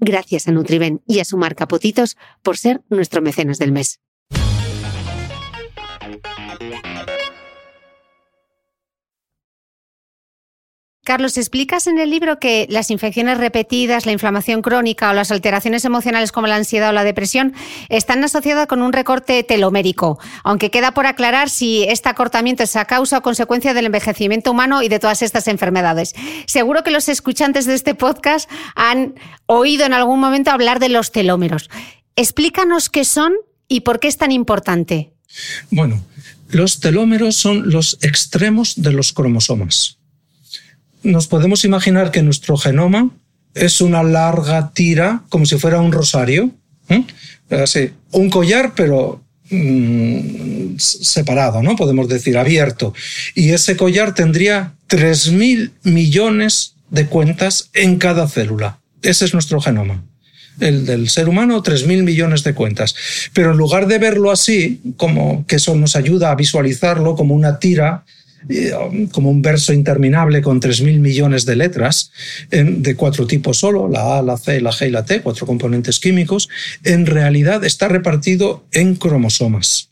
Gracias a Nutriben y a su marca Potitos por ser nuestro mecenas del mes. Carlos, explicas en el libro que las infecciones repetidas, la inflamación crónica o las alteraciones emocionales como la ansiedad o la depresión están asociadas con un recorte telomérico, aunque queda por aclarar si este acortamiento es a causa o consecuencia del envejecimiento humano y de todas estas enfermedades. Seguro que los escuchantes de este podcast han oído en algún momento hablar de los telómeros. Explícanos qué son y por qué es tan importante. Bueno, los telómeros son los extremos de los cromosomas nos podemos imaginar que nuestro genoma es una larga tira, como si fuera un rosario, ¿eh? Un collar, pero mm, separado, ¿no? Podemos decir, abierto. Y ese collar tendría 3.000 millones de cuentas en cada célula. Ese es nuestro genoma. El del ser humano, 3.000 millones de cuentas. Pero en lugar de verlo así, como que eso nos ayuda a visualizarlo como una tira como un verso interminable con 3.000 millones de letras de cuatro tipos solo, la A, la C, la G y la T, cuatro componentes químicos, en realidad está repartido en cromosomas.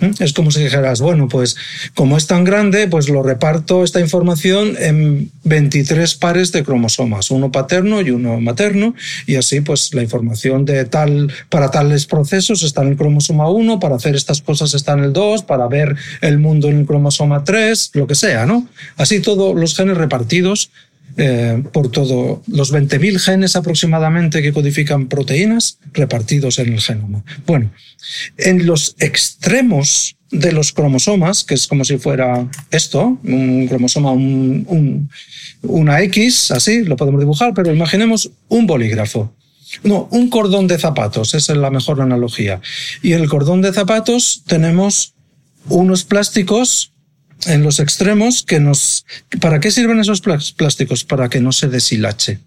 ¿Mm? Es como si dijeras, bueno, pues como es tan grande, pues lo reparto esta información en 23 pares de cromosomas, uno paterno y uno materno, y así pues la información de tal, para tales procesos está en el cromosoma 1, para hacer estas cosas está en el 2, para ver el mundo en el cromosoma 3, lo que sea, ¿no? Así todos los genes repartidos eh, por todo los 20.000 genes aproximadamente que codifican proteínas repartidos en el genoma. Bueno, en los extremos de los cromosomas, que es como si fuera esto, un cromosoma, una X, así lo podemos dibujar, pero imaginemos un bolígrafo. No, un cordón de zapatos, esa es la mejor analogía. Y en el cordón de zapatos tenemos unos plásticos en los extremos que nos... ¿Para qué sirven esos plásticos? Para que no se deshilache.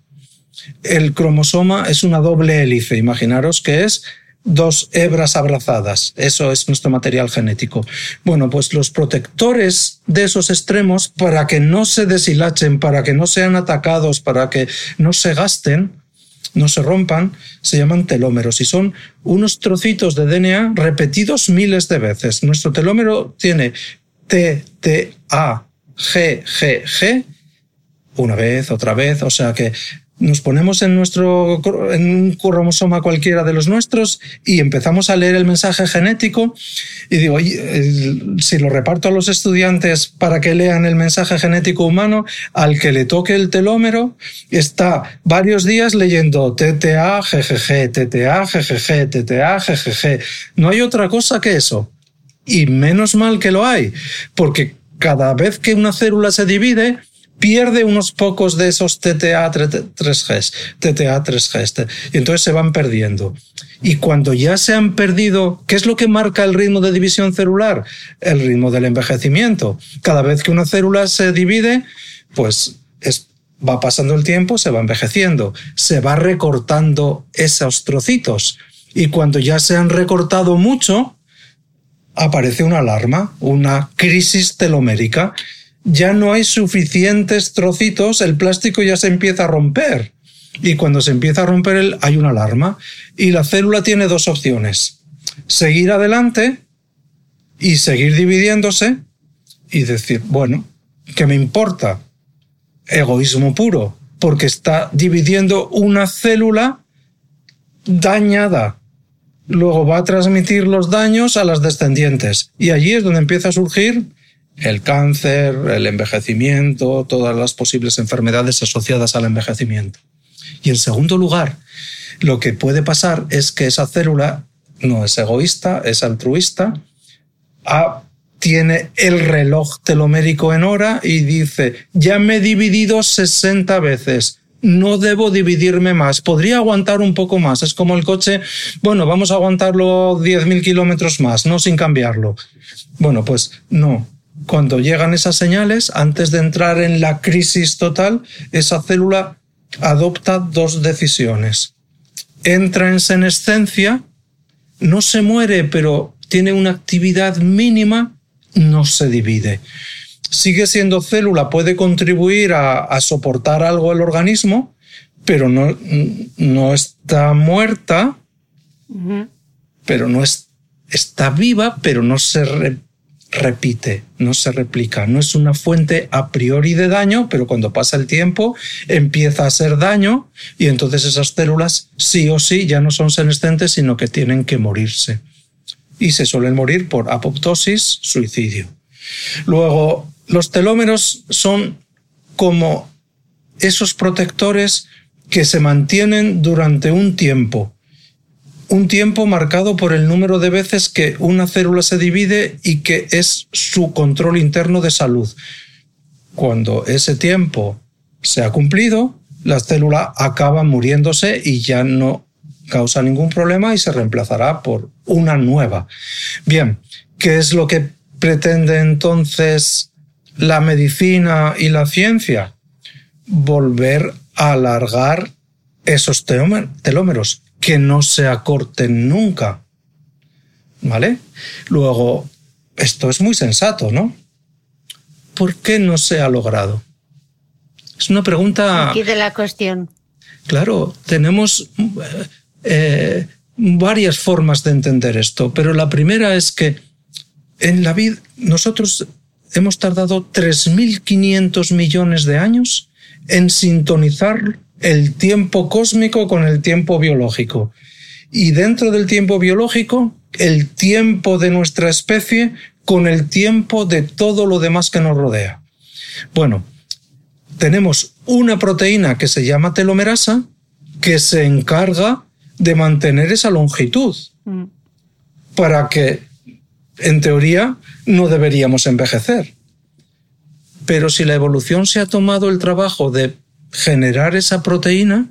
El cromosoma es una doble hélice, imaginaros que es dos hebras abrazadas. Eso es nuestro material genético. Bueno, pues los protectores de esos extremos, para que no se deshilachen, para que no sean atacados, para que no se gasten, no se rompan, se llaman telómeros y son unos trocitos de DNA repetidos miles de veces. Nuestro telómero tiene T, T, A, G, G, G, una vez, otra vez, o sea que nos ponemos en nuestro en un cromosoma cualquiera de los nuestros y empezamos a leer el mensaje genético y digo, si lo reparto a los estudiantes para que lean el mensaje genético humano, al que le toque el telómero está varios días leyendo TTA, GGG, TTA, GGG, TTA, GGG. No hay otra cosa que eso. Y menos mal que lo hay, porque cada vez que una célula se divide, pierde unos pocos de esos TTA 3Gs, TTA 3Gs, y entonces se van perdiendo. Y cuando ya se han perdido, ¿qué es lo que marca el ritmo de división celular? El ritmo del envejecimiento. Cada vez que una célula se divide, pues va pasando el tiempo, se va envejeciendo, se va recortando esos trocitos. Y cuando ya se han recortado mucho, aparece una alarma, una crisis telomérica. Ya no hay suficientes trocitos, el plástico ya se empieza a romper. Y cuando se empieza a romper, el, hay una alarma. Y la célula tiene dos opciones. seguir adelante y seguir dividiéndose y decir, bueno, ¿qué me importa? Egoísmo puro, porque está dividiendo una célula dañada. Luego va a transmitir los daños a las descendientes. Y allí es donde empieza a surgir el cáncer, el envejecimiento, todas las posibles enfermedades asociadas al envejecimiento. Y en segundo lugar, lo que puede pasar es que esa célula no es egoísta, es altruista, tiene el reloj telomérico en hora y dice, ya me he dividido 60 veces, no debo dividirme más, podría aguantar un poco más. Es como el coche, bueno, vamos a aguantarlo 10.000 kilómetros más, no sin cambiarlo. Bueno, pues no. Cuando llegan esas señales, antes de entrar en la crisis total, esa célula adopta dos decisiones. Entra en senescencia, no se muere, pero tiene una actividad mínima, no se divide. Sigue siendo célula, puede contribuir a, soportar algo el organismo, pero no, no está muerta, pero no es, está viva, pero no se repite, no se replica. No es una fuente a priori de daño, pero cuando pasa el tiempo empieza a ser daño y entonces esas células sí o sí ya no son senescentes, sino que tienen que morirse y se suelen morir por apoptosis, suicidio. Luego, los telómeros son como esos protectores que se mantienen durante un tiempo. Un tiempo marcado por el número de veces que una célula se divide y que es su control interno de salud. Cuando ese tiempo se ha cumplido, la célula acaba muriéndose y ya no causa ningún problema y se reemplazará por una nueva. Bien, ¿qué es lo que pretende entonces la medicina y la ciencia? Volver a alargar esos telómeros, que no se acorten nunca. ¿Vale? Luego, esto es muy sensato, ¿no? ¿Por qué no se ha logrado? Es una pregunta. Aquí de la cuestión. Claro, tenemos eh, varias formas de entender esto, pero la primera es que en la vida nosotros hemos tardado 3.500 millones de años en sintonizar el tiempo cósmico con el tiempo biológico. Y dentro del tiempo biológico, el tiempo de nuestra especie con el tiempo de todo lo demás que nos rodea. Bueno, tenemos una proteína que se llama telomerasa que se encarga de mantener esa longitud mm. para que, en teoría, no deberíamos envejecer. Pero si la evolución se ha tomado el trabajo de generar esa proteína,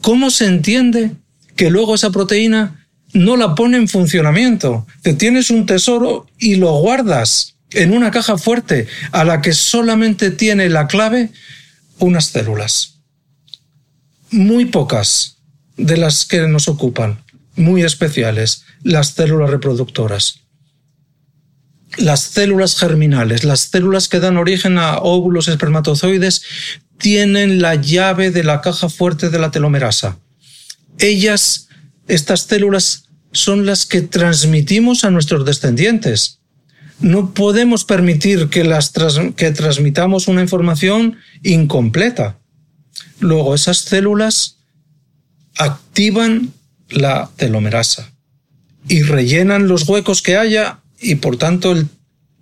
¿cómo se entiende que luego esa proteína no la pone en funcionamiento? Te tienes un tesoro y lo guardas en una caja fuerte a la que solamente tiene la clave unas células. Muy pocas de las que nos ocupan, muy especiales, las células reproductoras. Las células germinales, las células que dan origen a óvulos espermatozoides, tienen la llave de la caja fuerte de la telomerasa. Ellas, estas células, son las que transmitimos a nuestros descendientes. No podemos permitir que, las que transmitamos una información incompleta. Luego, esas células activan la telomerasa y rellenan los huecos que haya y por tanto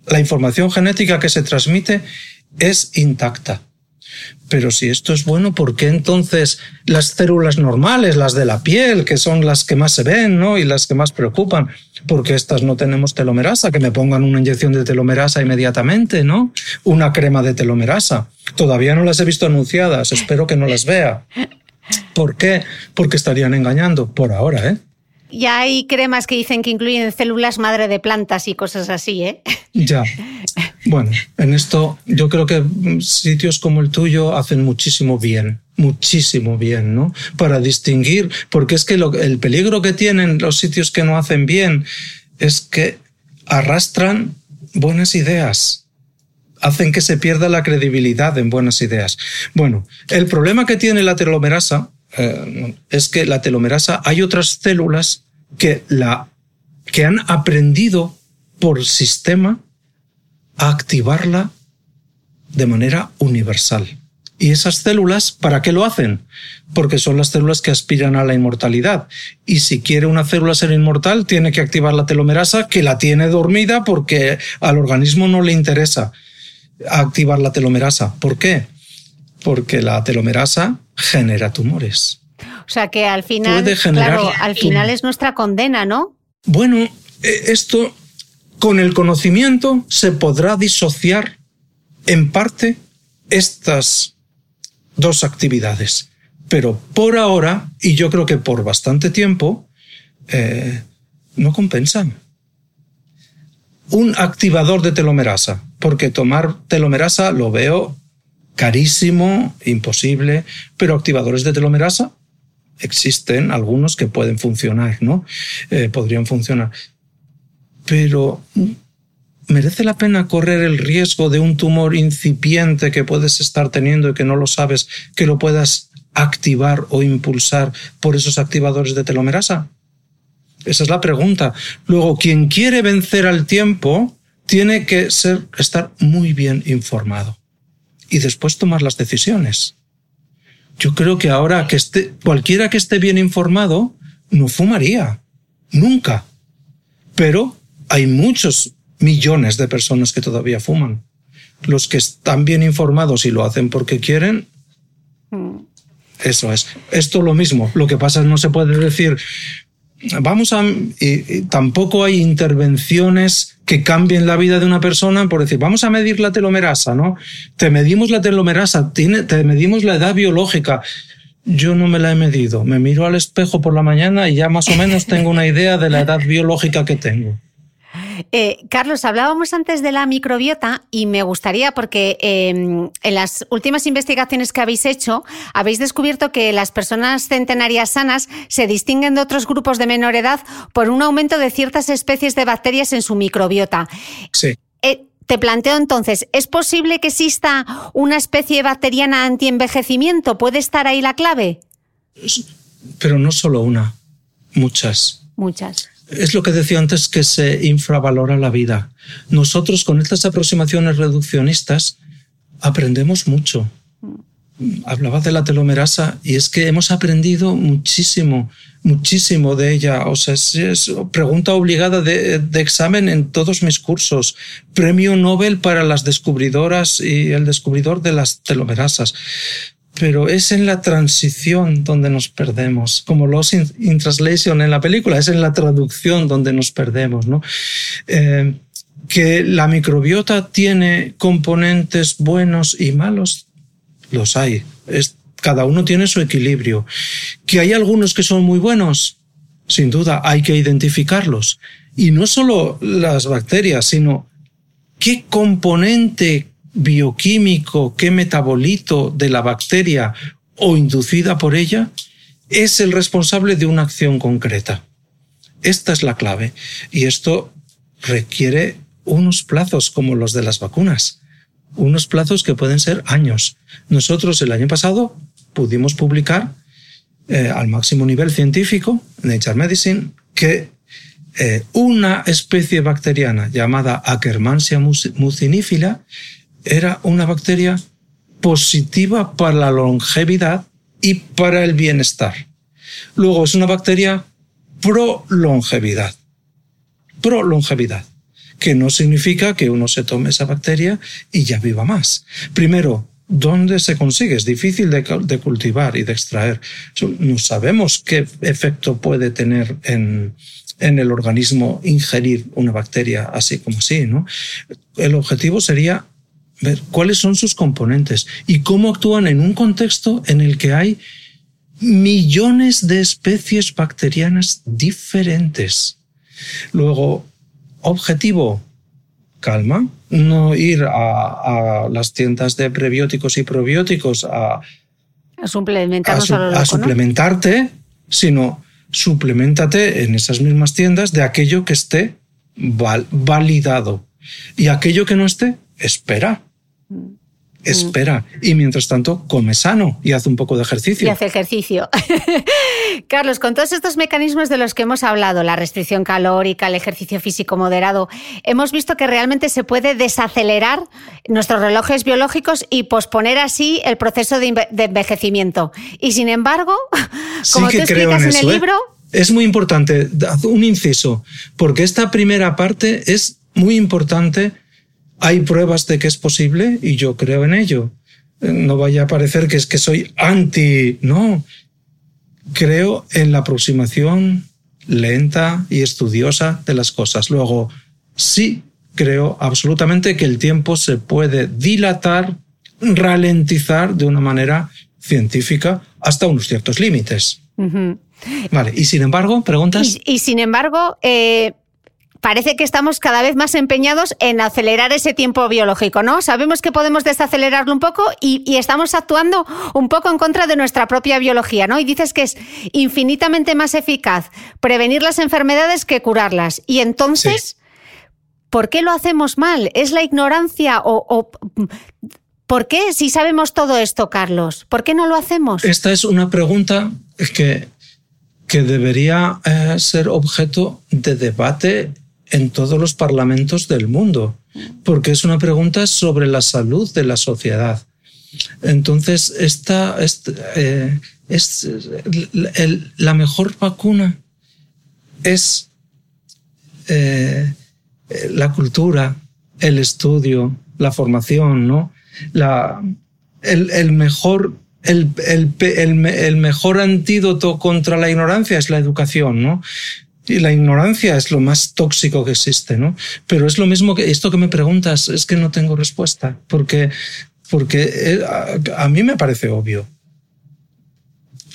la información genética que se transmite es intacta. Pero si esto es bueno, ¿por qué entonces las células normales, las de la piel, que son las que más se ven ¿no? y las que más preocupan, porque estas no tenemos telomerasa, que me pongan una inyección de telomerasa inmediatamente, ¿no? Una crema de telomerasa. Todavía no las he visto anunciadas, espero que no las vea. ¿Por qué? Porque estarían engañando por ahora, ¿eh? Ya hay cremas que dicen que incluyen células madre de plantas y cosas así, ¿eh? Ya. Bueno, en esto yo creo que sitios como el tuyo hacen muchísimo bien, muchísimo bien, ¿no? Para distinguir, porque es que el peligro que tienen los sitios que no hacen bien es que arrastran buenas ideas hacen que se pierda la credibilidad en buenas ideas. Bueno, el problema que tiene la telomerasa eh, es que la telomerasa hay otras células que la que han aprendido por sistema a activarla de manera universal. ¿Y esas células para qué lo hacen? Porque son las células que aspiran a la inmortalidad. Y si quiere una célula ser inmortal, tiene que activar la telomerasa, que la tiene dormida porque al organismo no le interesa activar la telomerasa. ¿Por qué? Porque la telomerasa genera tumores. O sea que al final, Puede generar claro, al final es nuestra condena, ¿no? Bueno, eh, esto con el conocimiento se podrá disociar en parte estas dos actividades. Pero por ahora, y yo creo que por bastante tiempo, eh, no compensan. Un activador de telomerasa, porque tomar telomerasa lo veo carísimo, imposible, pero activadores de telomerasa existen algunos que pueden funcionar, ¿no? Eh, podrían funcionar. Pero mm, merece la pena correr el riesgo de un tumor incipiente que puedes estar teniendo y que no lo sabes, que lo puedas activar o impulsar por esos activadores de telomerasa. Esa es la pregunta. Luego, quien quiere vencer al tiempo tiene que ser, estar muy bien informado y después tomar las decisiones. Yo creo que ahora que esté, cualquiera que esté bien informado no fumaría. Nunca. Pero hay muchos millones de personas que todavía fuman. Los que están bien informados y lo hacen porque quieren, eso es. Esto lo mismo. Lo que pasa es no se puede decir, vamos a... y- y tampoco hay intervenciones que cambien la vida de una persona por decir, vamos a medir la telomerasa, ¿no? Te medimos la telomerasa, te medimos la edad biológica. Yo no me la he medido. Me miro al espejo por la mañana y ya más o menos tengo una idea de la edad biológica que tengo. Eh, Carlos, hablábamos antes de la microbiota y me gustaría, porque eh, en las últimas investigaciones que habéis hecho, habéis descubierto que las personas centenarias sanas se distinguen de otros grupos de menor edad por un aumento de ciertas especies de bacterias en su microbiota. Sí. Eh, te planteo entonces, ¿es posible que exista una especie bacteriana antienvejecimiento? ¿Puede estar ahí la clave? Pero no solo una, muchas. Muchas. Es lo que decía antes que se infravalora la vida. Nosotros con estas aproximaciones reduccionistas aprendemos mucho. Hablaba de la telomerasa y es que hemos aprendido muchísimo, muchísimo de ella. O sea, es, es pregunta obligada de, de examen en todos mis cursos. Premio Nobel para las descubridoras y el descubridor de las telomerasas pero es en la transición donde nos perdemos, como Lost in, in Translation en la película, es en la traducción donde nos perdemos, ¿no? Eh, que la microbiota tiene componentes buenos y malos, los hay. Es, cada uno tiene su equilibrio. Que hay algunos que son muy buenos, sin duda, hay que identificarlos. Y no solo las bacterias, sino qué componente bioquímico, qué metabolito de la bacteria o inducida por ella es el responsable de una acción concreta. Esta es la clave. Y esto requiere unos plazos como los de las vacunas. Unos plazos que pueden ser años. Nosotros el año pasado pudimos publicar eh, al máximo nivel científico, Nature Medicine, que eh, una especie bacteriana llamada Akkermansia mucinifila era una bacteria positiva para la longevidad y para el bienestar. Luego es una bacteria pro-longevidad. Pro-longevidad. Que no significa que uno se tome esa bacteria y ya viva más. Primero, ¿dónde se consigue? Es difícil de, de cultivar y de extraer. No sabemos qué efecto puede tener en, en el organismo ingerir una bacteria así como así, ¿no? El objetivo sería ver cuáles son sus componentes y cómo actúan en un contexto en el que hay millones de especies bacterianas diferentes. Luego, objetivo, calma, no ir a, a las tiendas de prebióticos y probióticos a, a a, su, a suplementarte, sino suplementate en esas mismas tiendas de aquello que esté val, validado. Y aquello que no esté, espera. espera. Y mientras tanto, come sano y hace un poco de ejercicio. Y hace ejercicio. Carlos, con todos estos mecanismos de los que hemos hablado, la restricción calórica, el ejercicio físico moderado, hemos visto que realmente se puede desacelerar nuestros relojes biológicos y posponer así el proceso de, envejecimiento. Y sin embargo, como tú explicas en, el ¿eh? libro... Es muy importante, un inciso, porque esta primera parte es muy importante hay pruebas de que es posible y yo creo en ello. No vaya a parecer que es que soy anti, no. Creo en la aproximación lenta y estudiosa de las cosas. Luego, sí creo absolutamente que el tiempo se puede dilatar, ralentizar de una manera científica hasta unos ciertos límites. Vale, y sin embargo, preguntas. Y, sin embargo, eh, parece que estamos cada vez más empeñados en acelerar ese tiempo biológico, ¿no? Sabemos que podemos desacelerarlo un poco y, estamos actuando un poco en contra de nuestra propia biología, ¿no? Y dices que es infinitamente más eficaz prevenir las enfermedades que curarlas. Y entonces, ¿por qué lo hacemos mal? ¿Es la ignorancia o, ¿Por qué si sabemos todo esto, Carlos? ¿Por qué no lo hacemos? Esta es una pregunta que, que debería eh, ser objeto de debate en todos los parlamentos del mundo, porque es una pregunta sobre la salud de la sociedad. Entonces, esta, eh, es la mejor vacuna es eh, la cultura, el estudio, la formación, ¿no? La, el, mejor el, el, mejor antídoto contra la ignorancia es la educación, ¿no? Y la ignorancia es lo más tóxico que existe, ¿no? Pero es lo mismo que esto que me preguntas, es que no tengo respuesta, porque, porque eh, a, mí me parece obvio.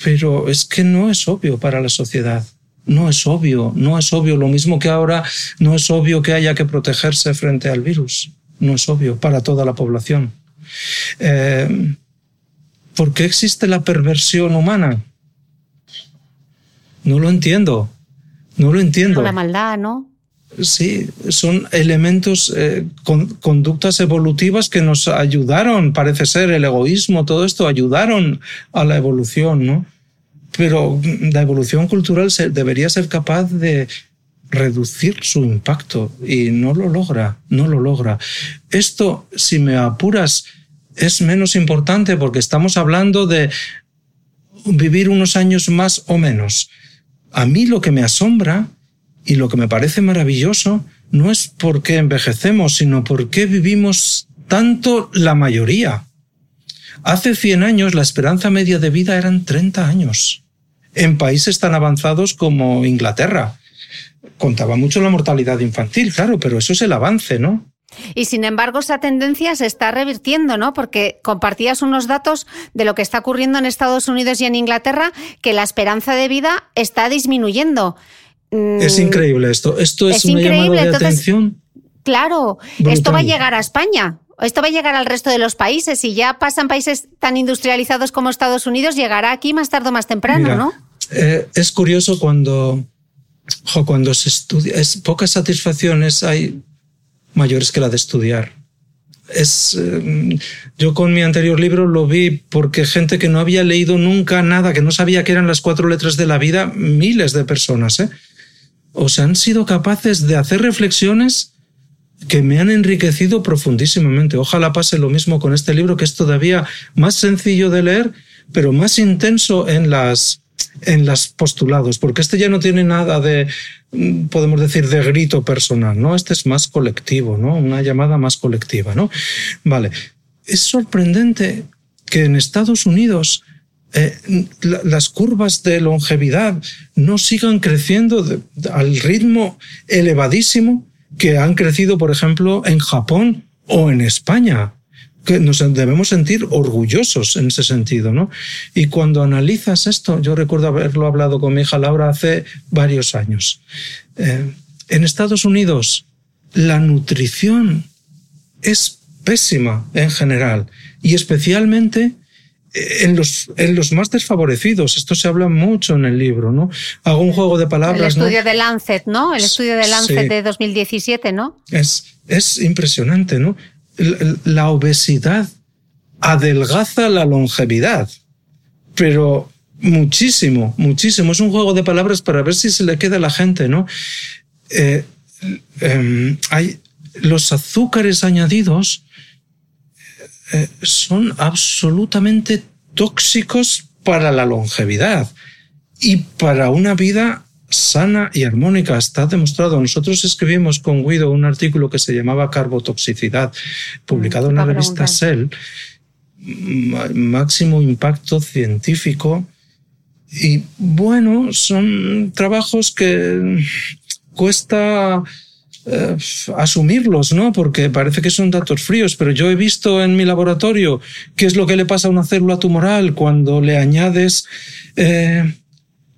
Pero es que no es obvio para la sociedad. No es obvio, no es obvio. Lo mismo que ahora no es obvio que haya que protegerse frente al virus. No es obvio para toda la población. Eh, ¿Por qué existe la perversión humana? No lo entiendo. No lo entiendo. La maldad, ¿no? Sí, son elementos, eh, conductas evolutivas que nos ayudaron, parece ser, el egoísmo, todo esto ayudaron a la evolución, ¿no? Pero la evolución cultural debería ser capaz de reducir su impacto y no lo logra, no lo logra. Esto, si me apuras, es menos importante porque estamos hablando de vivir unos años más o menos a mí lo que me asombra y lo que me parece maravilloso no es por qué envejecemos, sino por qué vivimos tanto la mayoría. Hace 100 años la esperanza media de vida eran 30 años, en países tan avanzados como Inglaterra. Contaba mucho la mortalidad infantil, claro, pero eso es el avance, ¿no? Y sin embargo, esa tendencia se está revirtiendo, ¿no? Porque compartías unos datos de lo que está ocurriendo en Estados Unidos y en Inglaterra, que la esperanza de vida está disminuyendo. Es mm, increíble esto. Esto es, una llamada de atención. Claro, esto va a llegar a España. Esto va a llegar al resto de los países. Si ya pasan países tan industrializados como Estados Unidos, llegará aquí más tarde o más temprano, ¿no? Eh, es curioso cuando, cuando se estudia, es pocas satisfacciones hay mayores que la de estudiar. Es, eh, yo con mi anterior libro lo vi porque gente que no había leído nunca nada, que no sabía qué eran las cuatro letras de la vida, miles de personas, ¿eh? o se han sido capaces de hacer reflexiones que me han enriquecido profundísimamente. Ojalá pase lo mismo con este libro, que es todavía más sencillo de leer, pero más intenso en las, en los postulados, porque este ya no tiene nada de podemos decir, de grito personal, ¿no? Este es más colectivo, ¿no? Una llamada más colectiva, ¿no? Vale. Es sorprendente que en Estados Unidos eh, las curvas de longevidad no sigan creciendo al ritmo elevadísimo que han crecido, por ejemplo, en Japón o en España que nos debemos sentir orgullosos en ese sentido, ¿no? Y cuando analizas esto, yo recuerdo haberlo hablado con mi hija Laura hace varios años. Eh, en Estados Unidos, la nutrición es pésima en general y especialmente eh, en los, en los más desfavorecidos. Esto se habla mucho en el libro, ¿no? Hago un juego de palabras. El estudio de Lancet, ¿no? El estudio de Lancet de 2017, ¿no? Es, es impresionante, ¿no? La obesidad adelgaza la longevidad, pero muchísimo, muchísimo. Es un juego de palabras para ver si se le queda a la gente, ¿no? Eh, em, hay los azúcares añadidos eh, son absolutamente tóxicos para la longevidad y para una vida sana y armónica. Está demostrado. Nosotros escribimos con Guido un artículo que se llamaba Carbotoxicidad, publicado en la revista Cell, máximo impacto científico. Y bueno, son trabajos que cuesta eh, asumirlos, ¿no? Porque parece que son datos fríos, pero yo he visto en mi laboratorio qué es lo que le pasa a una célula tumoral cuando le añades eh,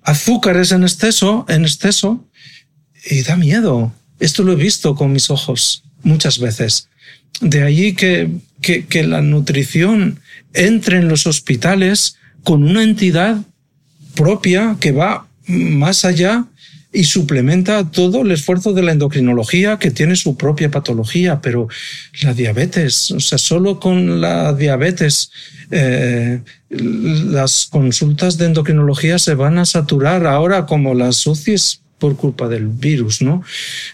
azúcares en exceso, en exceso, y da miedo. Esto lo he visto con mis ojos muchas veces. De allí que, que, que la nutrición entre en los hospitales con una entidad propia que va más allá y suplementa todo el esfuerzo de la endocrinología que tiene su propia patología, pero la diabetes, o sea, solo con la diabetes eh, las consultas de endocrinología se van a saturar ahora como las UCIs por culpa del virus, ¿no?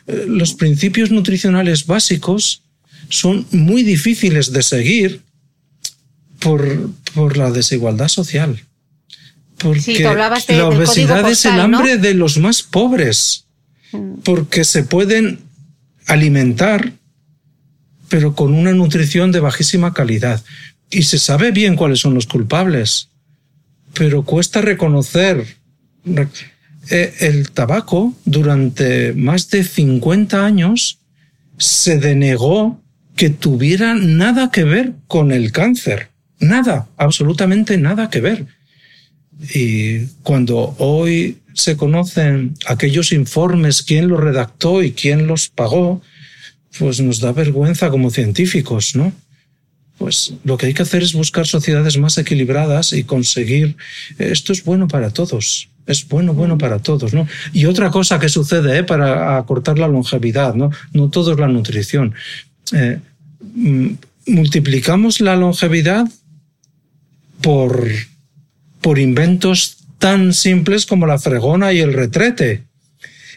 Eh, los principios nutricionales básicos son muy difíciles de seguir por, por la desigualdad social. Porque la obesidad es el hambre de los más pobres, mm. porque se pueden alimentar, pero con una nutrición de bajísima calidad. Y se sabe bien cuáles son los culpables, pero cuesta reconocer. Eh, el tabaco durante más de 50 años se denegó que tuviera nada que ver con el cáncer. Nada, absolutamente nada que ver. Y cuando hoy se conocen aquellos informes, quién los redactó y quién los pagó, pues nos da vergüenza como científicos, ¿no? Pues lo que hay que hacer es buscar sociedades más equilibradas y conseguir esto es bueno para todos. Es bueno, bueno para todos, ¿no? Y otra cosa que sucede ¿eh? para acortar la longevidad, ¿no? No todo es la nutrición. Eh, multiplicamos la longevidad por por inventos tan simples como la fregona y el retrete.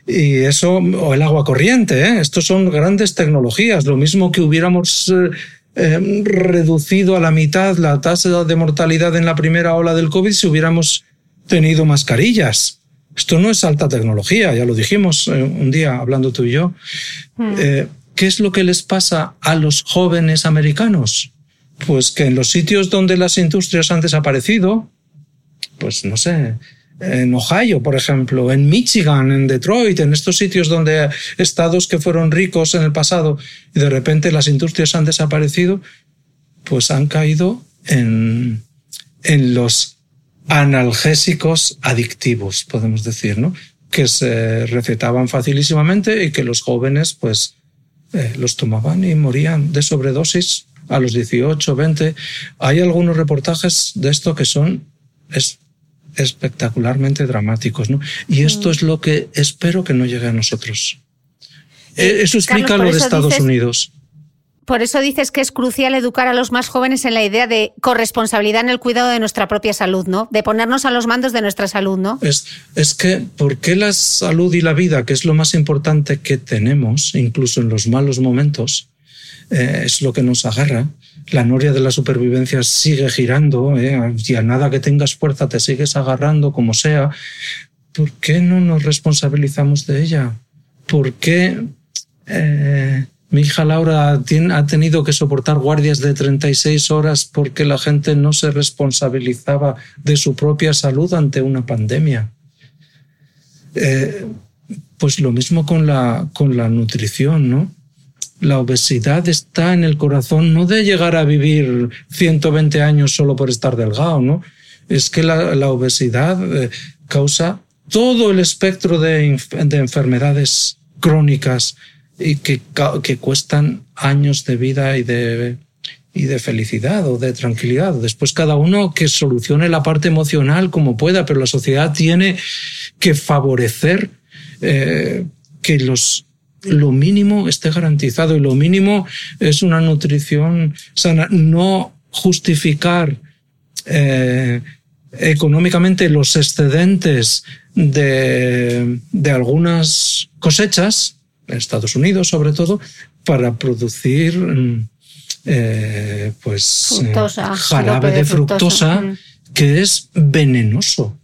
Y eso, o el agua corriente, ¿eh? estos son grandes tecnologías. Lo mismo que hubiéramos eh, eh, reducido a la mitad la tasa de mortalidad en la primera ola del COVID si hubiéramos tenido mascarillas. Esto no es alta tecnología, ya lo dijimos un día hablando tú y yo. Hmm. ¿Qué es lo que les pasa a los jóvenes americanos? Pues que en los sitios donde las industrias han desaparecido, pues no sé, en Ohio, por ejemplo, en Michigan, en Detroit, en estos sitios donde estados que fueron ricos en el pasado y de repente las industrias han desaparecido, pues han caído en, en los analgésicos adictivos, podemos decir, ¿no? Que se recetaban facilísimamente y que los jóvenes, pues, eh, los tomaban y morían de sobredosis a los 18, 20. Hay algunos reportajes de esto que son espectacularmente dramáticos. ¿no? Y esto es lo que espero que no llegue a nosotros. Eh, eso explica lo de Estados Unidos. Por eso dices que es crucial educar a los más jóvenes en la idea de corresponsabilidad en el cuidado de nuestra propia salud, ¿no? De ponernos a los mandos de nuestra salud, ¿no? Es, es que, ¿por qué la salud y la vida, que es lo más importante que tenemos, incluso en los malos momentos, eh, es lo que nos agarra? La noria de la supervivencia sigue girando ¿eh? y a nada que tengas fuerza te sigues agarrando como sea. ¿Por qué no nos responsabilizamos de ella? ¿Por qué eh, mi hija Laura ha tenido que soportar guardias de 36 horas porque la gente no se responsabilizaba de su propia salud ante una pandemia? Eh, pues lo mismo con la, con la nutrición, ¿no? La obesidad está en el corazón no de llegar a vivir 120 años solo por estar delgado, ¿no? Es que la, obesidad eh, causa todo el espectro de, enfermedades crónicas y que, cuestan años de vida y de, y de felicidad o de tranquilidad. Después cada uno que solucione la parte emocional como pueda, pero la sociedad tiene que favorecer eh, que los lo mínimo esté garantizado y lo mínimo es una nutrición sana. No justificar eh, económicamente los excedentes de, de algunas cosechas, en Estados Unidos sobre todo, para producir eh, pues eh, Fructosa, jarabe de fructosa, Mm. que es venenoso.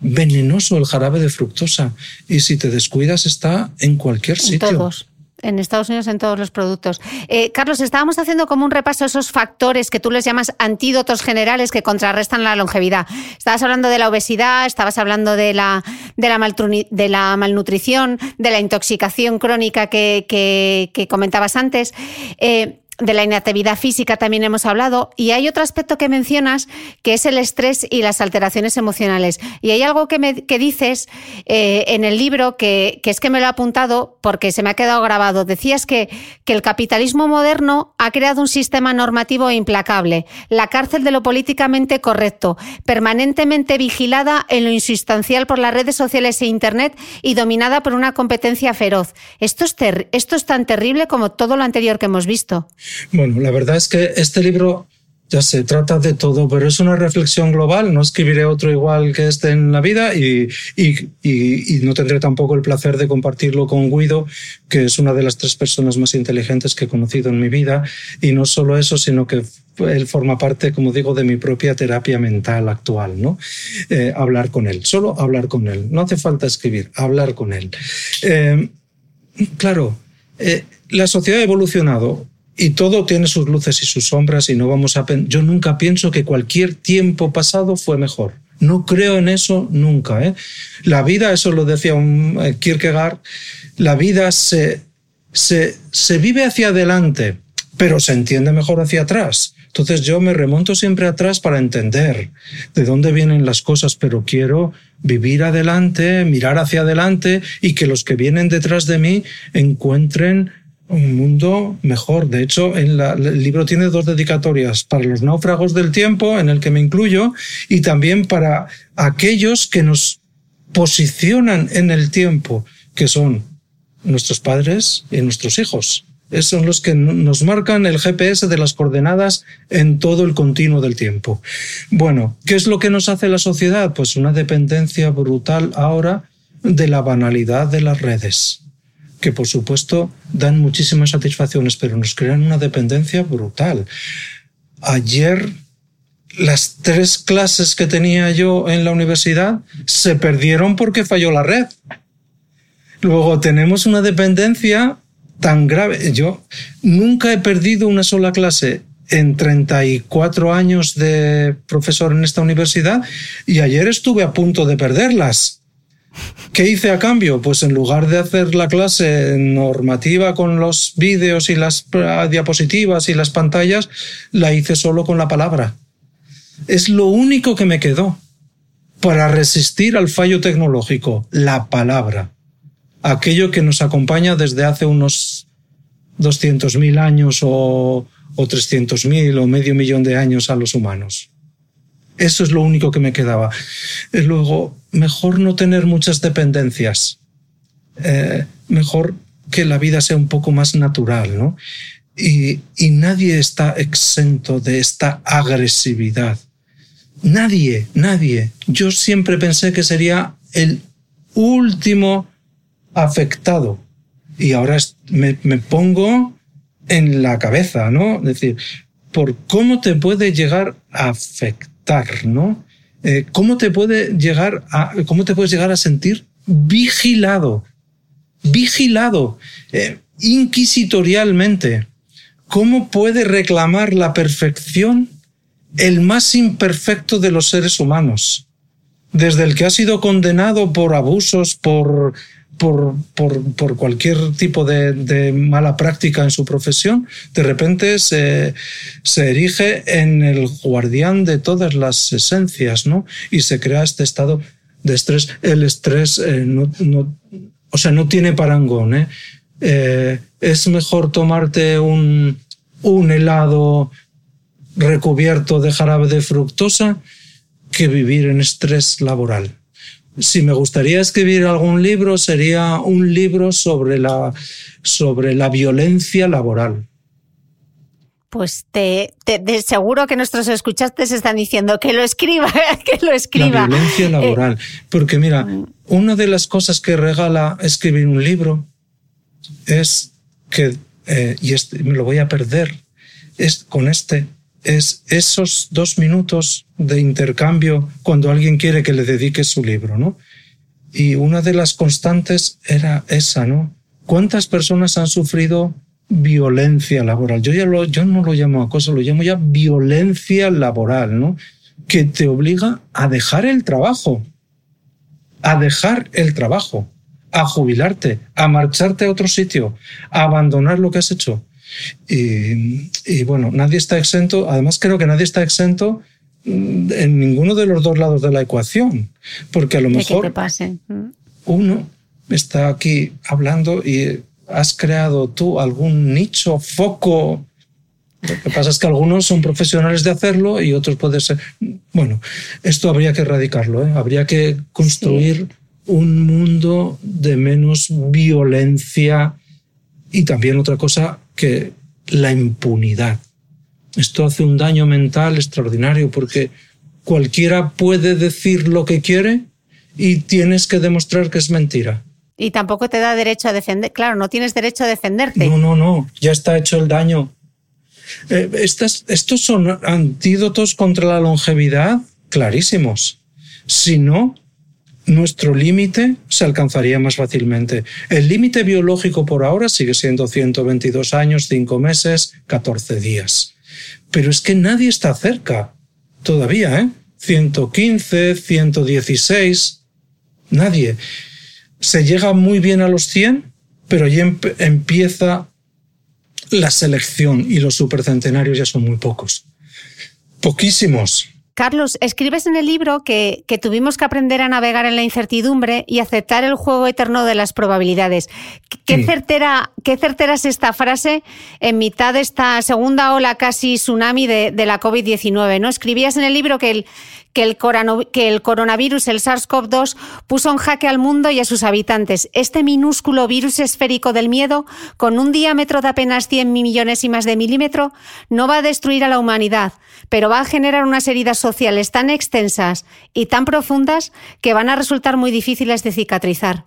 Venenoso el jarabe de fructosa. Y si te descuidas está en cualquier En sitio. todos. En Estados Unidos, en todos los productos. Eh, Carlos, estábamos haciendo como un repaso a esos factores que tú les llamas antídotos generales que contrarrestan la longevidad. Estabas hablando de la obesidad, estabas hablando de la, de la, de la malnutrición, de la intoxicación crónica que, que- que comentabas antes. Eh, de la inactividad física también hemos hablado. Y hay otro aspecto que mencionas, que es el estrés y las alteraciones emocionales. Y hay algo que, me, que dices eh, en el libro que, que es que me lo he apuntado porque se me ha quedado grabado. Decías que, que el capitalismo moderno ha creado un sistema normativo implacable, la cárcel de lo políticamente correcto, permanentemente vigilada en lo insustancial por las redes sociales e Internet y dominada por una competencia feroz. Esto es, esto es tan terrible como todo lo anterior que hemos visto. Bueno, la verdad es que este libro ya se trata de todo, pero es una reflexión global. No escribiré otro igual que este en la vida y, y- y- no tendré tampoco el placer de compartirlo con Guido, que es una de las tres personas más inteligentes que he conocido en mi vida. Y no solo eso, sino que él forma parte, como digo, de mi propia terapia mental actual, ¿no? Eh, hablar con él, solo hablar con él. No hace falta escribir, hablar con él. Eh, Claro, eh, la sociedad ha evolucionado y todo tiene sus luces y sus sombras y no vamos a... Yo nunca pienso que cualquier tiempo pasado fue mejor. No creo en eso nunca. ¿eh? La vida, eso lo decía un eh, Kierkegaard, la vida se, se, se vive hacia adelante, pero se entiende mejor hacia atrás. Entonces yo me remonto siempre atrás para entender de dónde vienen las cosas, pero quiero vivir adelante, mirar hacia adelante y que los que vienen detrás de mí encuentren un mundo mejor. De hecho, en la- el libro tiene dos dedicatorias, para los náufragos del tiempo, en el que me incluyo, y también para aquellos que nos posicionan en el tiempo, que son nuestros padres y nuestros hijos. Esos son los que no- nos marcan el GPS de las coordenadas en todo el continuo del tiempo. Bueno, ¿qué es lo que nos hace la sociedad? Pues una dependencia brutal ahora de la banalidad de las redes, que por supuesto dan muchísimas satisfacciones, pero nos crean una dependencia brutal. Ayer las tres clases que tenía yo en la universidad se perdieron porque falló la red. Luego tenemos una dependencia tan grave. Yo nunca he perdido una sola clase en 34 años de profesor en esta universidad y ayer estuve a punto de perderlas. ¿Qué hice a cambio? Pues en lugar de hacer la clase normativa con los vídeos y las diapositivas y las pantallas, la hice solo con la palabra. Es lo único que me quedó para resistir al fallo tecnológico, la palabra aquello que nos acompaña desde hace unos 200.000 años o, o 300.000 o medio millón de años a los humanos. Eso es lo único que me quedaba. Luego, mejor no tener muchas dependencias. Eh, mejor que la vida sea un poco más natural, ¿no? Y, nadie está exento de esta agresividad. Nadie, nadie. Yo siempre pensé que sería el último afectado. Y ahora me, me pongo en la cabeza, ¿no? Es decir, por cómo te puede llegar a afectar, Eh, ¿Cómo te puede llegar a, cómo te puedes llegar a sentir vigilado, vigilado, eh, inquisitorialmente? ¿Cómo puede reclamar la perfección el más imperfecto de los seres humanos? desde el que ha sido condenado por abusos, por, por, por, cualquier tipo de, mala práctica en su profesión, de repente se, se erige en el guardián de todas las esencias, ¿no? Y se crea este estado de estrés. El estrés eh, no, no- o sea, no tiene parangón, ¿eh? Eh, es mejor tomarte un, un helado recubierto de jarabe de fructosa que vivir en estrés laboral. Si me gustaría escribir algún libro, sería un libro sobre la, sobre la violencia laboral. Pues te, te- seguro que nuestros escuchantes están diciendo que lo escriba, que lo escriba. La violencia Eh, laboral. Porque mira, una de las cosas que regala escribir un libro es que, eh, y este, me lo voy a perder, es con este, es esos dos minutos de intercambio cuando alguien quiere que le dedique su libro, ¿no? Y una de las constantes era esa, ¿no? ¿Cuántas personas han sufrido violencia laboral? Yo ya lo, yo no lo llamo acoso, lo llamo ya violencia laboral, ¿no? Que te obliga a dejar el trabajo, a dejar el trabajo, a jubilarte, a marcharte a otro sitio, a abandonar lo que has hecho. Y, y bueno, nadie está exento, además creo que nadie está exento mm, en ninguno de los dos lados de la ecuación, porque a lo de que mejor pase. Uno está aquí hablando y has creado tú algún nicho, foco. Lo que pasa es que algunos son profesionales de hacerlo y otros pueden ser. Bueno, esto habría que erradicarlo, ¿eh? habría que construir un mundo de menos violencia y también otra cosa que la impunidad. Esto hace un daño mental extraordinario porque cualquiera puede decir lo que quiere y tienes que demostrar que es mentira. Y tampoco te da derecho a defender. Claro, no tienes derecho a defenderte. No, no, no, ya está hecho el daño. Eh, estas, estos son antídotos contra la longevidad clarísimos. Si no, nuestro límite se alcanzaría más fácilmente. El límite biológico por ahora sigue siendo 122 años, 5 meses, 14 días. Pero es que nadie está cerca todavía, ¿eh? 115, 116, nadie. Se llega muy bien a los 100, pero ya emp- empieza la selección y los supercentenarios ya son muy pocos. Poquísimos. Carlos, escribes en el libro que, que tuvimos que aprender a navegar en la incertidumbre y aceptar el juego eterno de las probabilidades. ¿Qué Mm. certera, qué certera es esta frase en mitad de esta segunda ola casi tsunami de, de la COVID-19? ¿no? Escribías en el libro que el, que el, coronavirus, el SARS-CoV-2, puso en jaque al mundo y a sus habitantes. Este minúsculo virus esférico del miedo, con un diámetro de apenas 100 millones y más de milímetro, no va a destruir a la humanidad, pero va a generar unas heridas sociales tan extensas y tan profundas que van a resultar muy difíciles de cicatrizar.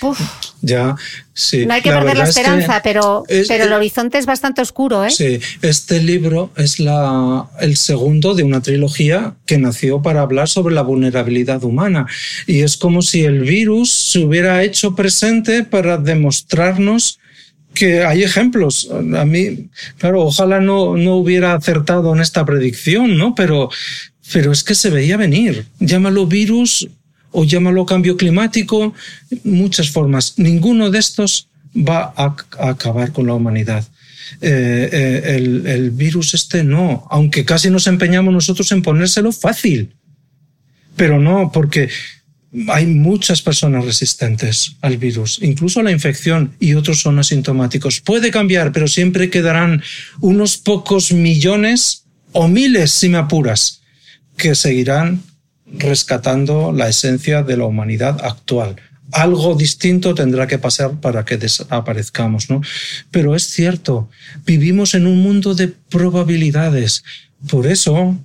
Uf, Ya, sí. no hay que perder la verdad es que esperanza, pero, es- pero el horizonte es bastante oscuro, ¿eh? Sí, este libro es la, el segundo de una trilogía que nació para hablar sobre la vulnerabilidad humana. Y es como si el virus se hubiera hecho presente para demostrarnos que hay ejemplos. A mí, claro, ojalá no, no hubiera acertado en esta predicción, ¿no? Pero, pero es que se veía venir. Llámalo virus o llámalo cambio climático, muchas formas. Ninguno de estos va a, acabar con la humanidad. Eh, eh, el, el virus este no, aunque casi nos empeñamos nosotros en ponérselo fácil. Pero no, porque hay muchas personas resistentes al virus, incluso a la infección, y otros son asintomáticos. Puede cambiar, pero siempre quedarán unos pocos millones o miles, si me apuras, que seguirán rescatando la esencia de la humanidad actual. Algo distinto tendrá que pasar para que desaparezcamos, ¿no? Pero es cierto, vivimos en un mundo de probabilidades. Por eso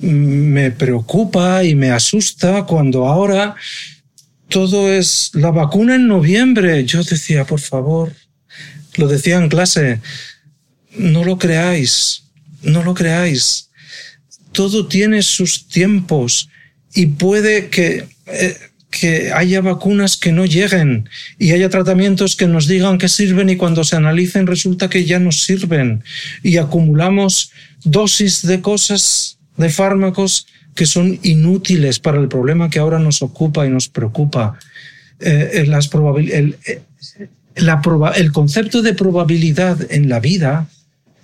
me preocupa y me asusta cuando ahora todo es la vacuna en noviembre. Yo decía, por favor, lo decía en clase, no lo creáis, no lo creáis. Todo tiene sus tiempos y puede que, eh, que haya vacunas que no lleguen y haya tratamientos que nos digan que sirven y cuando se analicen resulta que ya no sirven y acumulamos dosis de cosas, de fármacos que son inútiles para el problema que ahora nos ocupa y nos preocupa. Eh, las el, eh, la proba el concepto de probabilidad en la vida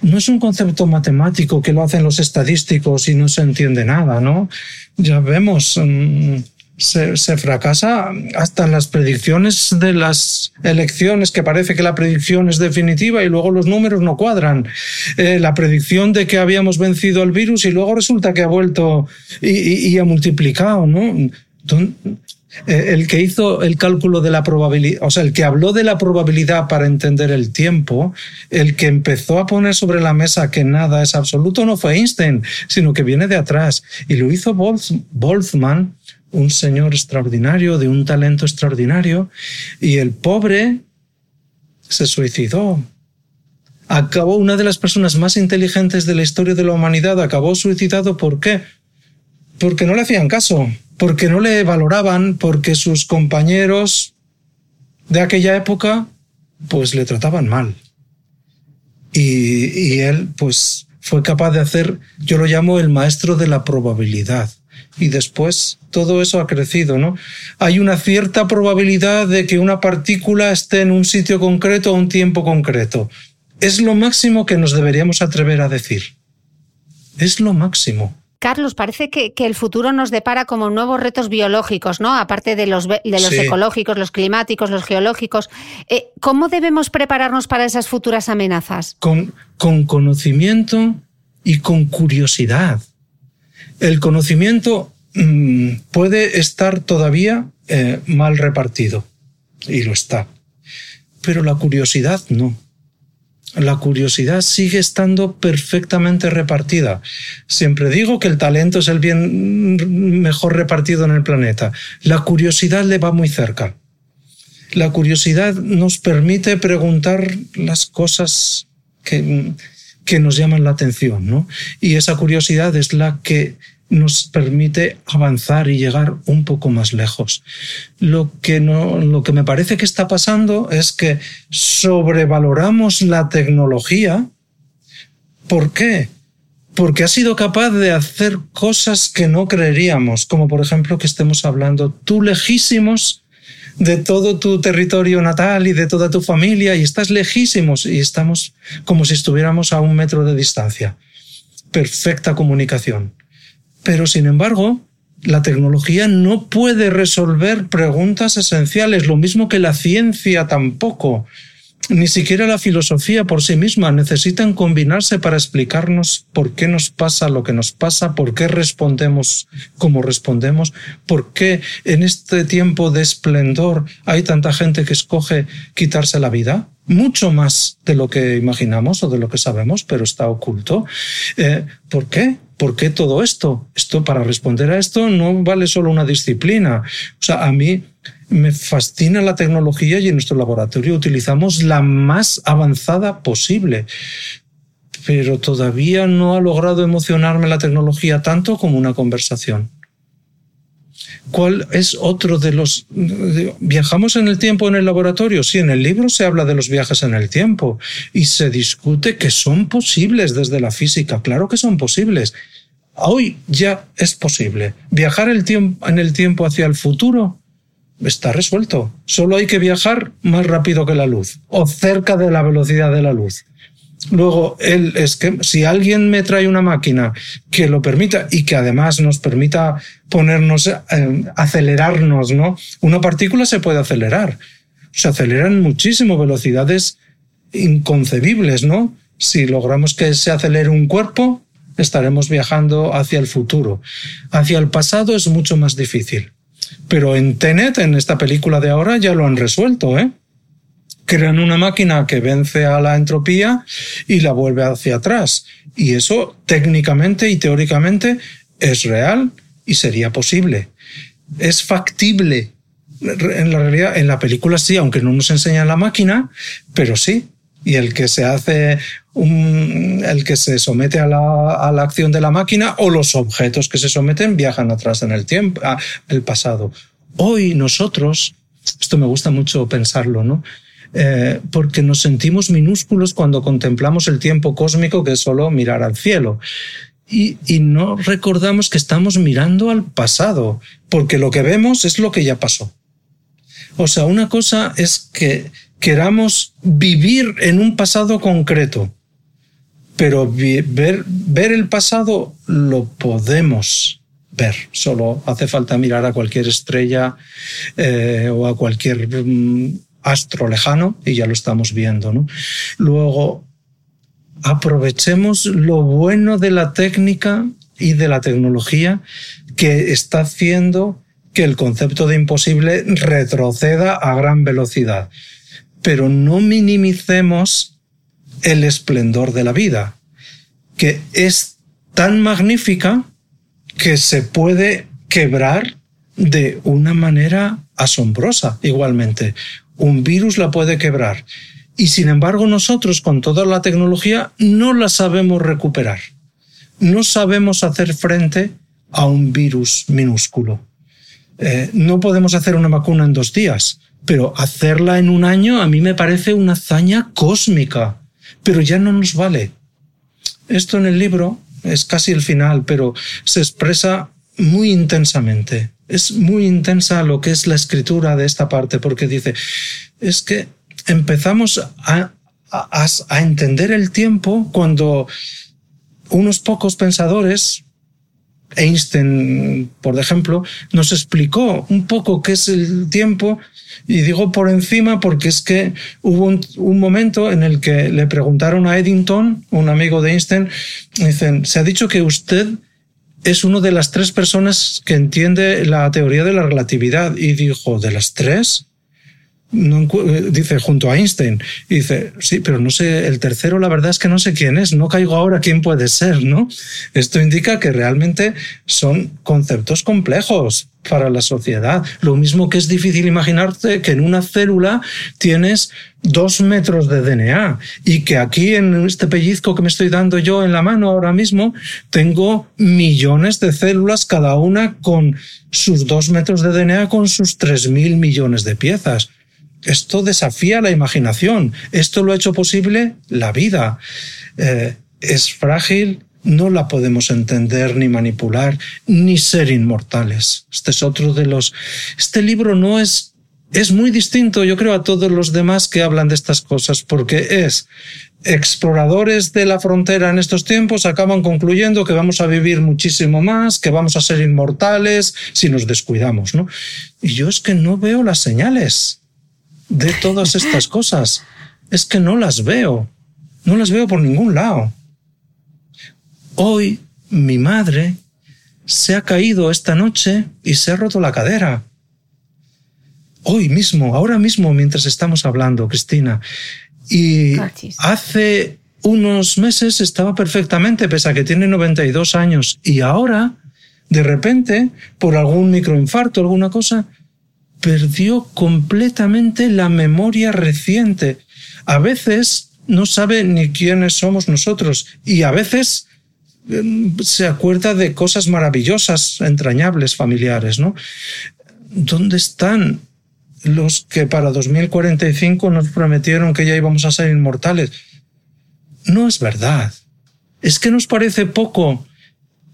no es un concepto matemático que lo hacen los estadísticos y no se entiende nada, ¿no? Ya vemos, mmm, se, fracasa hasta las predicciones de las elecciones, que parece que la predicción es definitiva y luego los números no cuadran. Eh, la predicción de que habíamos vencido el virus y luego resulta que ha vuelto y, y, y ha multiplicado, ¿no? Eh, el que hizo el cálculo de la probabilidad, o sea, el que habló de la probabilidad para entender el tiempo, el que empezó a poner sobre la mesa que nada es absoluto, no fue Einstein, sino que viene de atrás. Y lo hizo Boltzmann, un señor extraordinario, de un talento extraordinario, y el pobre se suicidó. Acabó una de las personas más inteligentes de la historia de la humanidad, acabó suicidado. ¿Por qué? Porque no le hacían caso porque no le valoraban, porque sus compañeros de aquella época pues le trataban mal. Y, él pues fue capaz de hacer, yo lo llamo el maestro de la probabilidad. Y después todo eso ha crecido, ¿no? Hay una cierta probabilidad de que una partícula esté en un sitio concreto a un tiempo concreto. Es lo máximo que nos deberíamos atrever a decir. Es lo máximo. Carlos, parece que, el futuro nos depara como nuevos retos biológicos, ¿no? Aparte de los, de los ecológicos, los climáticos, los geológicos. Eh, ¿Cómo debemos prepararnos para esas futuras amenazas? Con, con conocimiento y con curiosidad. El conocimiento mm, puede estar todavía eh, mal repartido, y lo está. Pero la curiosidad no la curiosidad sigue estando perfectamente repartida. Siempre digo que el talento es el bien mejor repartido en el planeta. La curiosidad le va muy cerca. La curiosidad nos permite preguntar las cosas que, nos llaman la atención, ¿no? Y esa curiosidad es la que nos permite avanzar y llegar un poco más lejos. Lo que, no, lo que me parece que está pasando es que sobrevaloramos la tecnología. ¿Por qué? Porque ha sido capaz de hacer cosas que no creeríamos, como por ejemplo que estemos hablando tú lejísimos de todo tu territorio natal y de toda tu familia y estás lejísimos y estamos como si estuviéramos a un metro de distancia. Perfecta comunicación. Pero sin embargo, la tecnología no puede resolver preguntas esenciales, lo mismo que la ciencia tampoco. Ni siquiera la filosofía por sí misma necesitan combinarse para explicarnos por qué nos pasa lo que nos pasa, por qué respondemos como respondemos, por qué en este tiempo de esplendor hay tanta gente que escoge quitarse la vida mucho más de lo que imaginamos o de lo que sabemos, pero está oculto. Eh, ¿Por qué? ¿Por qué todo esto? Esto para responder a esto no vale solo una disciplina. O sea, a mí me fascina la tecnología y en nuestro laboratorio utilizamos la más avanzada posible. Pero todavía no ha logrado emocionarme la tecnología tanto como una conversación. ¿Cuál es otro de los... ¿Viajamos en el tiempo en el laboratorio? Sí, en el libro se habla de los viajes en el tiempo y se discute que son posibles desde la física. Claro que son posibles. Hoy ya es posible. Viajar el tiempo, en el tiempo hacia el futuro está resuelto. Solo hay que viajar más rápido que la luz o cerca de la velocidad de la luz. Luego, el, es que si alguien me trae una máquina que lo permita y que además nos permita ponernos, eh, acelerarnos, ¿no? Una partícula se puede acelerar. Se aceleran muchísimo, velocidades inconcebibles, ¿no? Si logramos que se acelere un cuerpo, estaremos viajando hacia el futuro. Hacia el pasado es mucho más difícil. Pero en Tenet, en esta película de ahora, ya lo han resuelto, ¿eh? Crean una máquina que vence a la entropía y la vuelve hacia atrás. Y eso técnicamente y teóricamente es real y sería posible. Es factible. En la realidad, en la película sí, aunque no nos enseñan la máquina, pero sí. Y el que se hace un, el que se somete a la, a la acción de la máquina o los objetos que se someten viajan atrás en el tiempo, el pasado. Hoy nosotros, esto me gusta mucho pensarlo, ¿no? Eh, porque nos sentimos minúsculos cuando contemplamos el tiempo cósmico que es solo mirar al cielo. Y, y, no recordamos que estamos mirando al pasado, porque lo que vemos es lo que ya pasó. O sea, una cosa es que queramos vivir en un pasado concreto, pero ver, ver el pasado lo podemos ver. Solo hace falta mirar a cualquier estrella eh, o a cualquier mm, astro lejano y ya lo estamos viendo. ¿no? Luego, aprovechemos lo bueno de la técnica y de la tecnología que está haciendo que el concepto de imposible retroceda a gran velocidad. Pero no minimicemos el esplendor de la vida, que es tan magnífica que se puede quebrar de una manera asombrosa igualmente. Un virus la puede quebrar. Y sin embargo nosotros con toda la tecnología no la sabemos recuperar. No sabemos hacer frente a un virus minúsculo. Eh, no podemos hacer una vacuna en dos días, pero hacerla en un año a mí me parece una hazaña cósmica, pero ya no nos vale. Esto en el libro es casi el final, pero se expresa muy intensamente. Es muy intensa lo que es la escritura de esta parte, porque dice, es que empezamos a, a, entender el tiempo cuando unos pocos pensadores, Einstein, por ejemplo, nos explicó un poco qué es el tiempo y digo por encima porque es que hubo un, momento en el que le preguntaron a Eddington, un amigo de Einstein, dicen, se ha dicho que usted es una de las tres personas que entiende la teoría de la relatividad y dijo, ¿de las tres? dice junto a Einstein, dice, sí, pero no sé, el tercero la verdad es que no sé quién es, no caigo ahora quién puede ser, ¿no? Esto indica que realmente son conceptos complejos para la sociedad. Lo mismo que es difícil imaginarte que en una célula tienes dos metros de DNA y que aquí en este pellizco que me estoy dando yo en la mano ahora mismo tengo millones de células, cada una con sus dos metros de DNA, con sus tres mil millones de piezas. Esto desafía la imaginación. Esto lo ha hecho posible la vida. Eh, es frágil, no la podemos entender ni manipular, ni ser inmortales. Este es otro de los... Este libro no es... Es muy distinto, yo creo, a todos los demás que hablan de estas cosas, porque es exploradores de la frontera en estos tiempos acaban concluyendo que vamos a vivir muchísimo más, que vamos a ser inmortales si nos descuidamos, ¿no? Y yo es que no veo las señales de todas estas cosas. Es que no las veo. No las veo por ningún lado. Hoy mi madre se ha caído esta noche y se ha roto la cadera. Hoy mismo, ahora mismo, mientras estamos hablando, Cristina. Y hace unos meses estaba perfectamente, pese a que tiene 92 años. Y ahora, de repente, por algún microinfarto, alguna cosa, perdió completamente la memoria reciente. A veces no sabe ni quiénes somos nosotros y a veces se acuerda de cosas maravillosas, entrañables, familiares, ¿no? ¿Dónde están los que para 2045 nos prometieron que ya íbamos a ser inmortales? No es verdad. Es que nos parece poco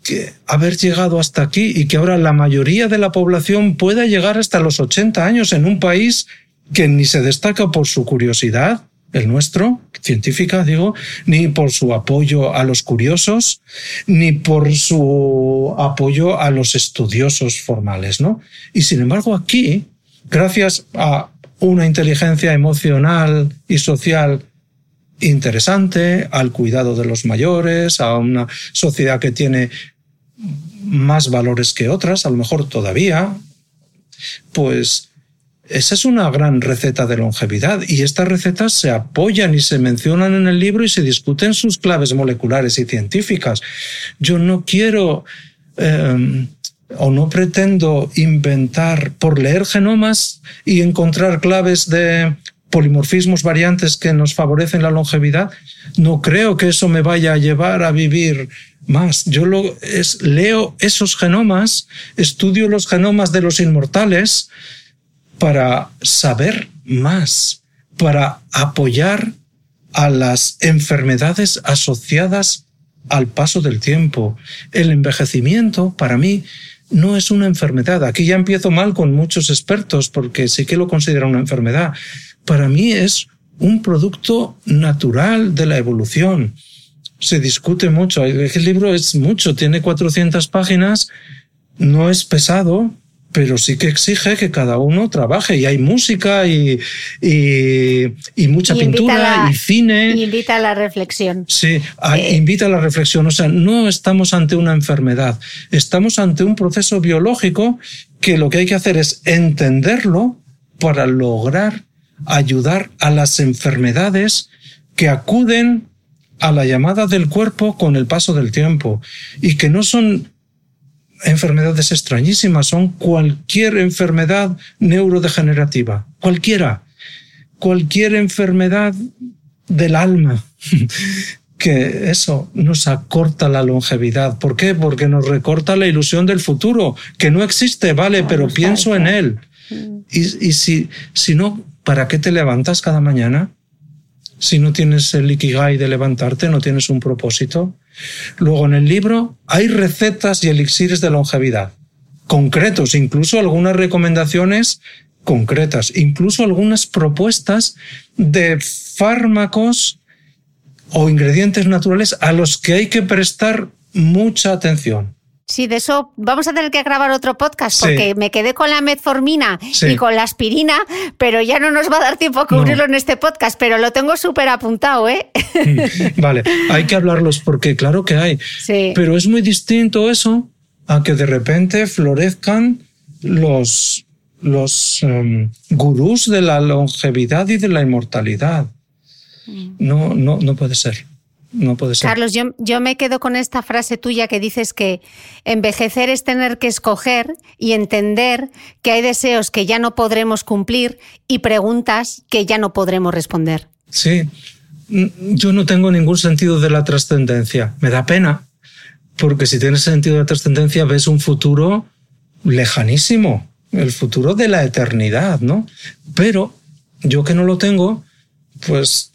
que haber llegado hasta aquí y que ahora la mayoría de la población pueda llegar hasta los 80 años en un país que ni se destaca por su curiosidad, el nuestro, científica, digo, ni por su apoyo a los curiosos, ni por su apoyo a los estudiosos formales, ¿no? Y sin embargo, aquí, gracias a una inteligencia emocional y social interesante, al cuidado de los mayores, a una sociedad que tiene más valores que otras, a lo mejor todavía, pues esa es una gran receta de longevidad y estas recetas se apoyan y se mencionan en el libro y se discuten sus claves moleculares y científicas. Yo no quiero em, o no pretendo inventar por leer genomas y encontrar claves de polimorfismos variantes que nos favorecen la longevidad, no creo que eso me vaya a llevar a vivir más. Yo leo esos genomas, estudio los genomas de los inmortales para saber más, para apoyar a las enfermedades asociadas al paso del tiempo. El envejecimiento, para mí, no es una enfermedad. Aquí ya empiezo mal con muchos expertos porque sí que lo consideran una enfermedad para mí es un producto natural de la evolución. Se discute mucho. El libro es mucho, tiene 400 páginas, no es pesado, pero sí que exige que cada uno trabaje. Y hay música y, y, mucha pintura y cine. Y invita a la reflexión. Sí, eh, invita a la reflexión. O sea, no estamos ante una enfermedad, estamos ante un proceso biológico que lo que hay que hacer es entenderlo para lograr ayudar a las enfermedades que acuden a la llamada del cuerpo con el paso del tiempo y que no son enfermedades extrañísimas, son cualquier enfermedad neurodegenerativa, cualquiera, cualquier enfermedad del alma, que eso nos acorta la longevidad. ¿Por qué? Porque nos recorta la ilusión del futuro, que no existe, vale, pero pienso en él. Y, y si, si no, ¿para qué te levantas cada mañana? Si no tienes el ikigai de levantarte, no tienes un propósito. Luego en el libro hay recetas y elixires de longevidad, concretos, incluso algunas recomendaciones concretas, incluso algunas propuestas de fármacos o ingredientes naturales a los que hay que prestar mucha atención. Sí, de eso vamos a tener que grabar otro podcast Sí. porque me quedé con la metformina Sí. y con la aspirina, pero ya no nos va a dar tiempo a cubrirlo en este podcast, pero lo tengo súper apuntado, ¿eh? Vale, hay que hablarlos porque claro que hay, Sí. pero es muy distinto eso a que de repente florezcan los, los em, gurús de la longevidad y de la inmortalidad. No, no, no puede ser. No puede ser. Carlos, yo, yo me quedo con esta frase tuya que dices que envejecer es tener que escoger y entender que hay deseos que ya no podremos cumplir y preguntas que ya no podremos responder. Sí, Mm, yo no tengo ningún sentido de la trascendencia. Me da pena, porque si tienes sentido de la trascendencia ves un futuro lejanísimo, el futuro de la eternidad, ¿no? Pero yo que no lo tengo, pues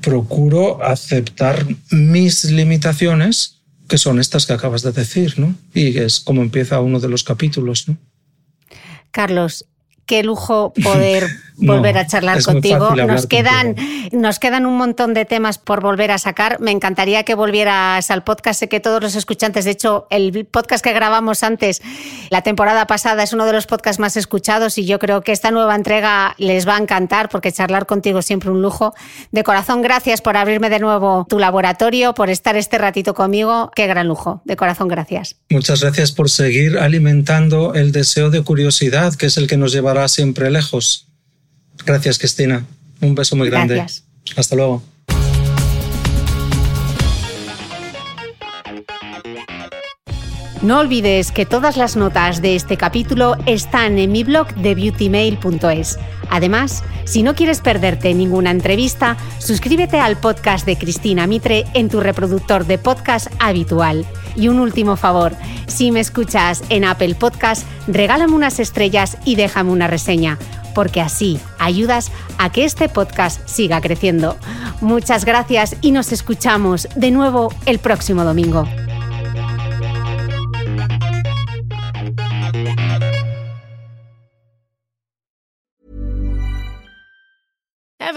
procuro aceptar mis limitaciones, que son estas que acabas de decir, ¿no? Y es como empieza uno de los capítulos, ¿no? Carlos, qué lujo poder No, volver a charlar contigo. Nos quedan, nos quedan un montón de temas por volver a sacar. Me encantaría que volvieras al podcast. Sé que todos los escuchantes, de hecho, el podcast que grabamos antes, la temporada pasada, es uno de los podcasts más escuchados y yo creo que esta nueva entrega les va a encantar porque charlar contigo es siempre un lujo. De corazón, gracias por abrirme de nuevo tu laboratorio, por estar este ratito conmigo. Qué gran lujo. De corazón, gracias. Muchas gracias por seguir alimentando el deseo de curiosidad, que es el que nos llevará siempre lejos. Gracias, Cristina. Un beso muy grande. Gracias. Hasta luego. No olvides que todas las notas de este capítulo están en mi blog de beautymail.es. Además, si no quieres perderte ninguna entrevista, suscríbete al podcast de Cristina Mitre en tu reproductor de podcast habitual. Y un último favor, si me escuchas en Apple Podcast, regálame unas estrellas y déjame una reseña, porque así ayudas a que este podcast siga creciendo. Muchas gracias y nos escuchamos de nuevo el próximo domingo.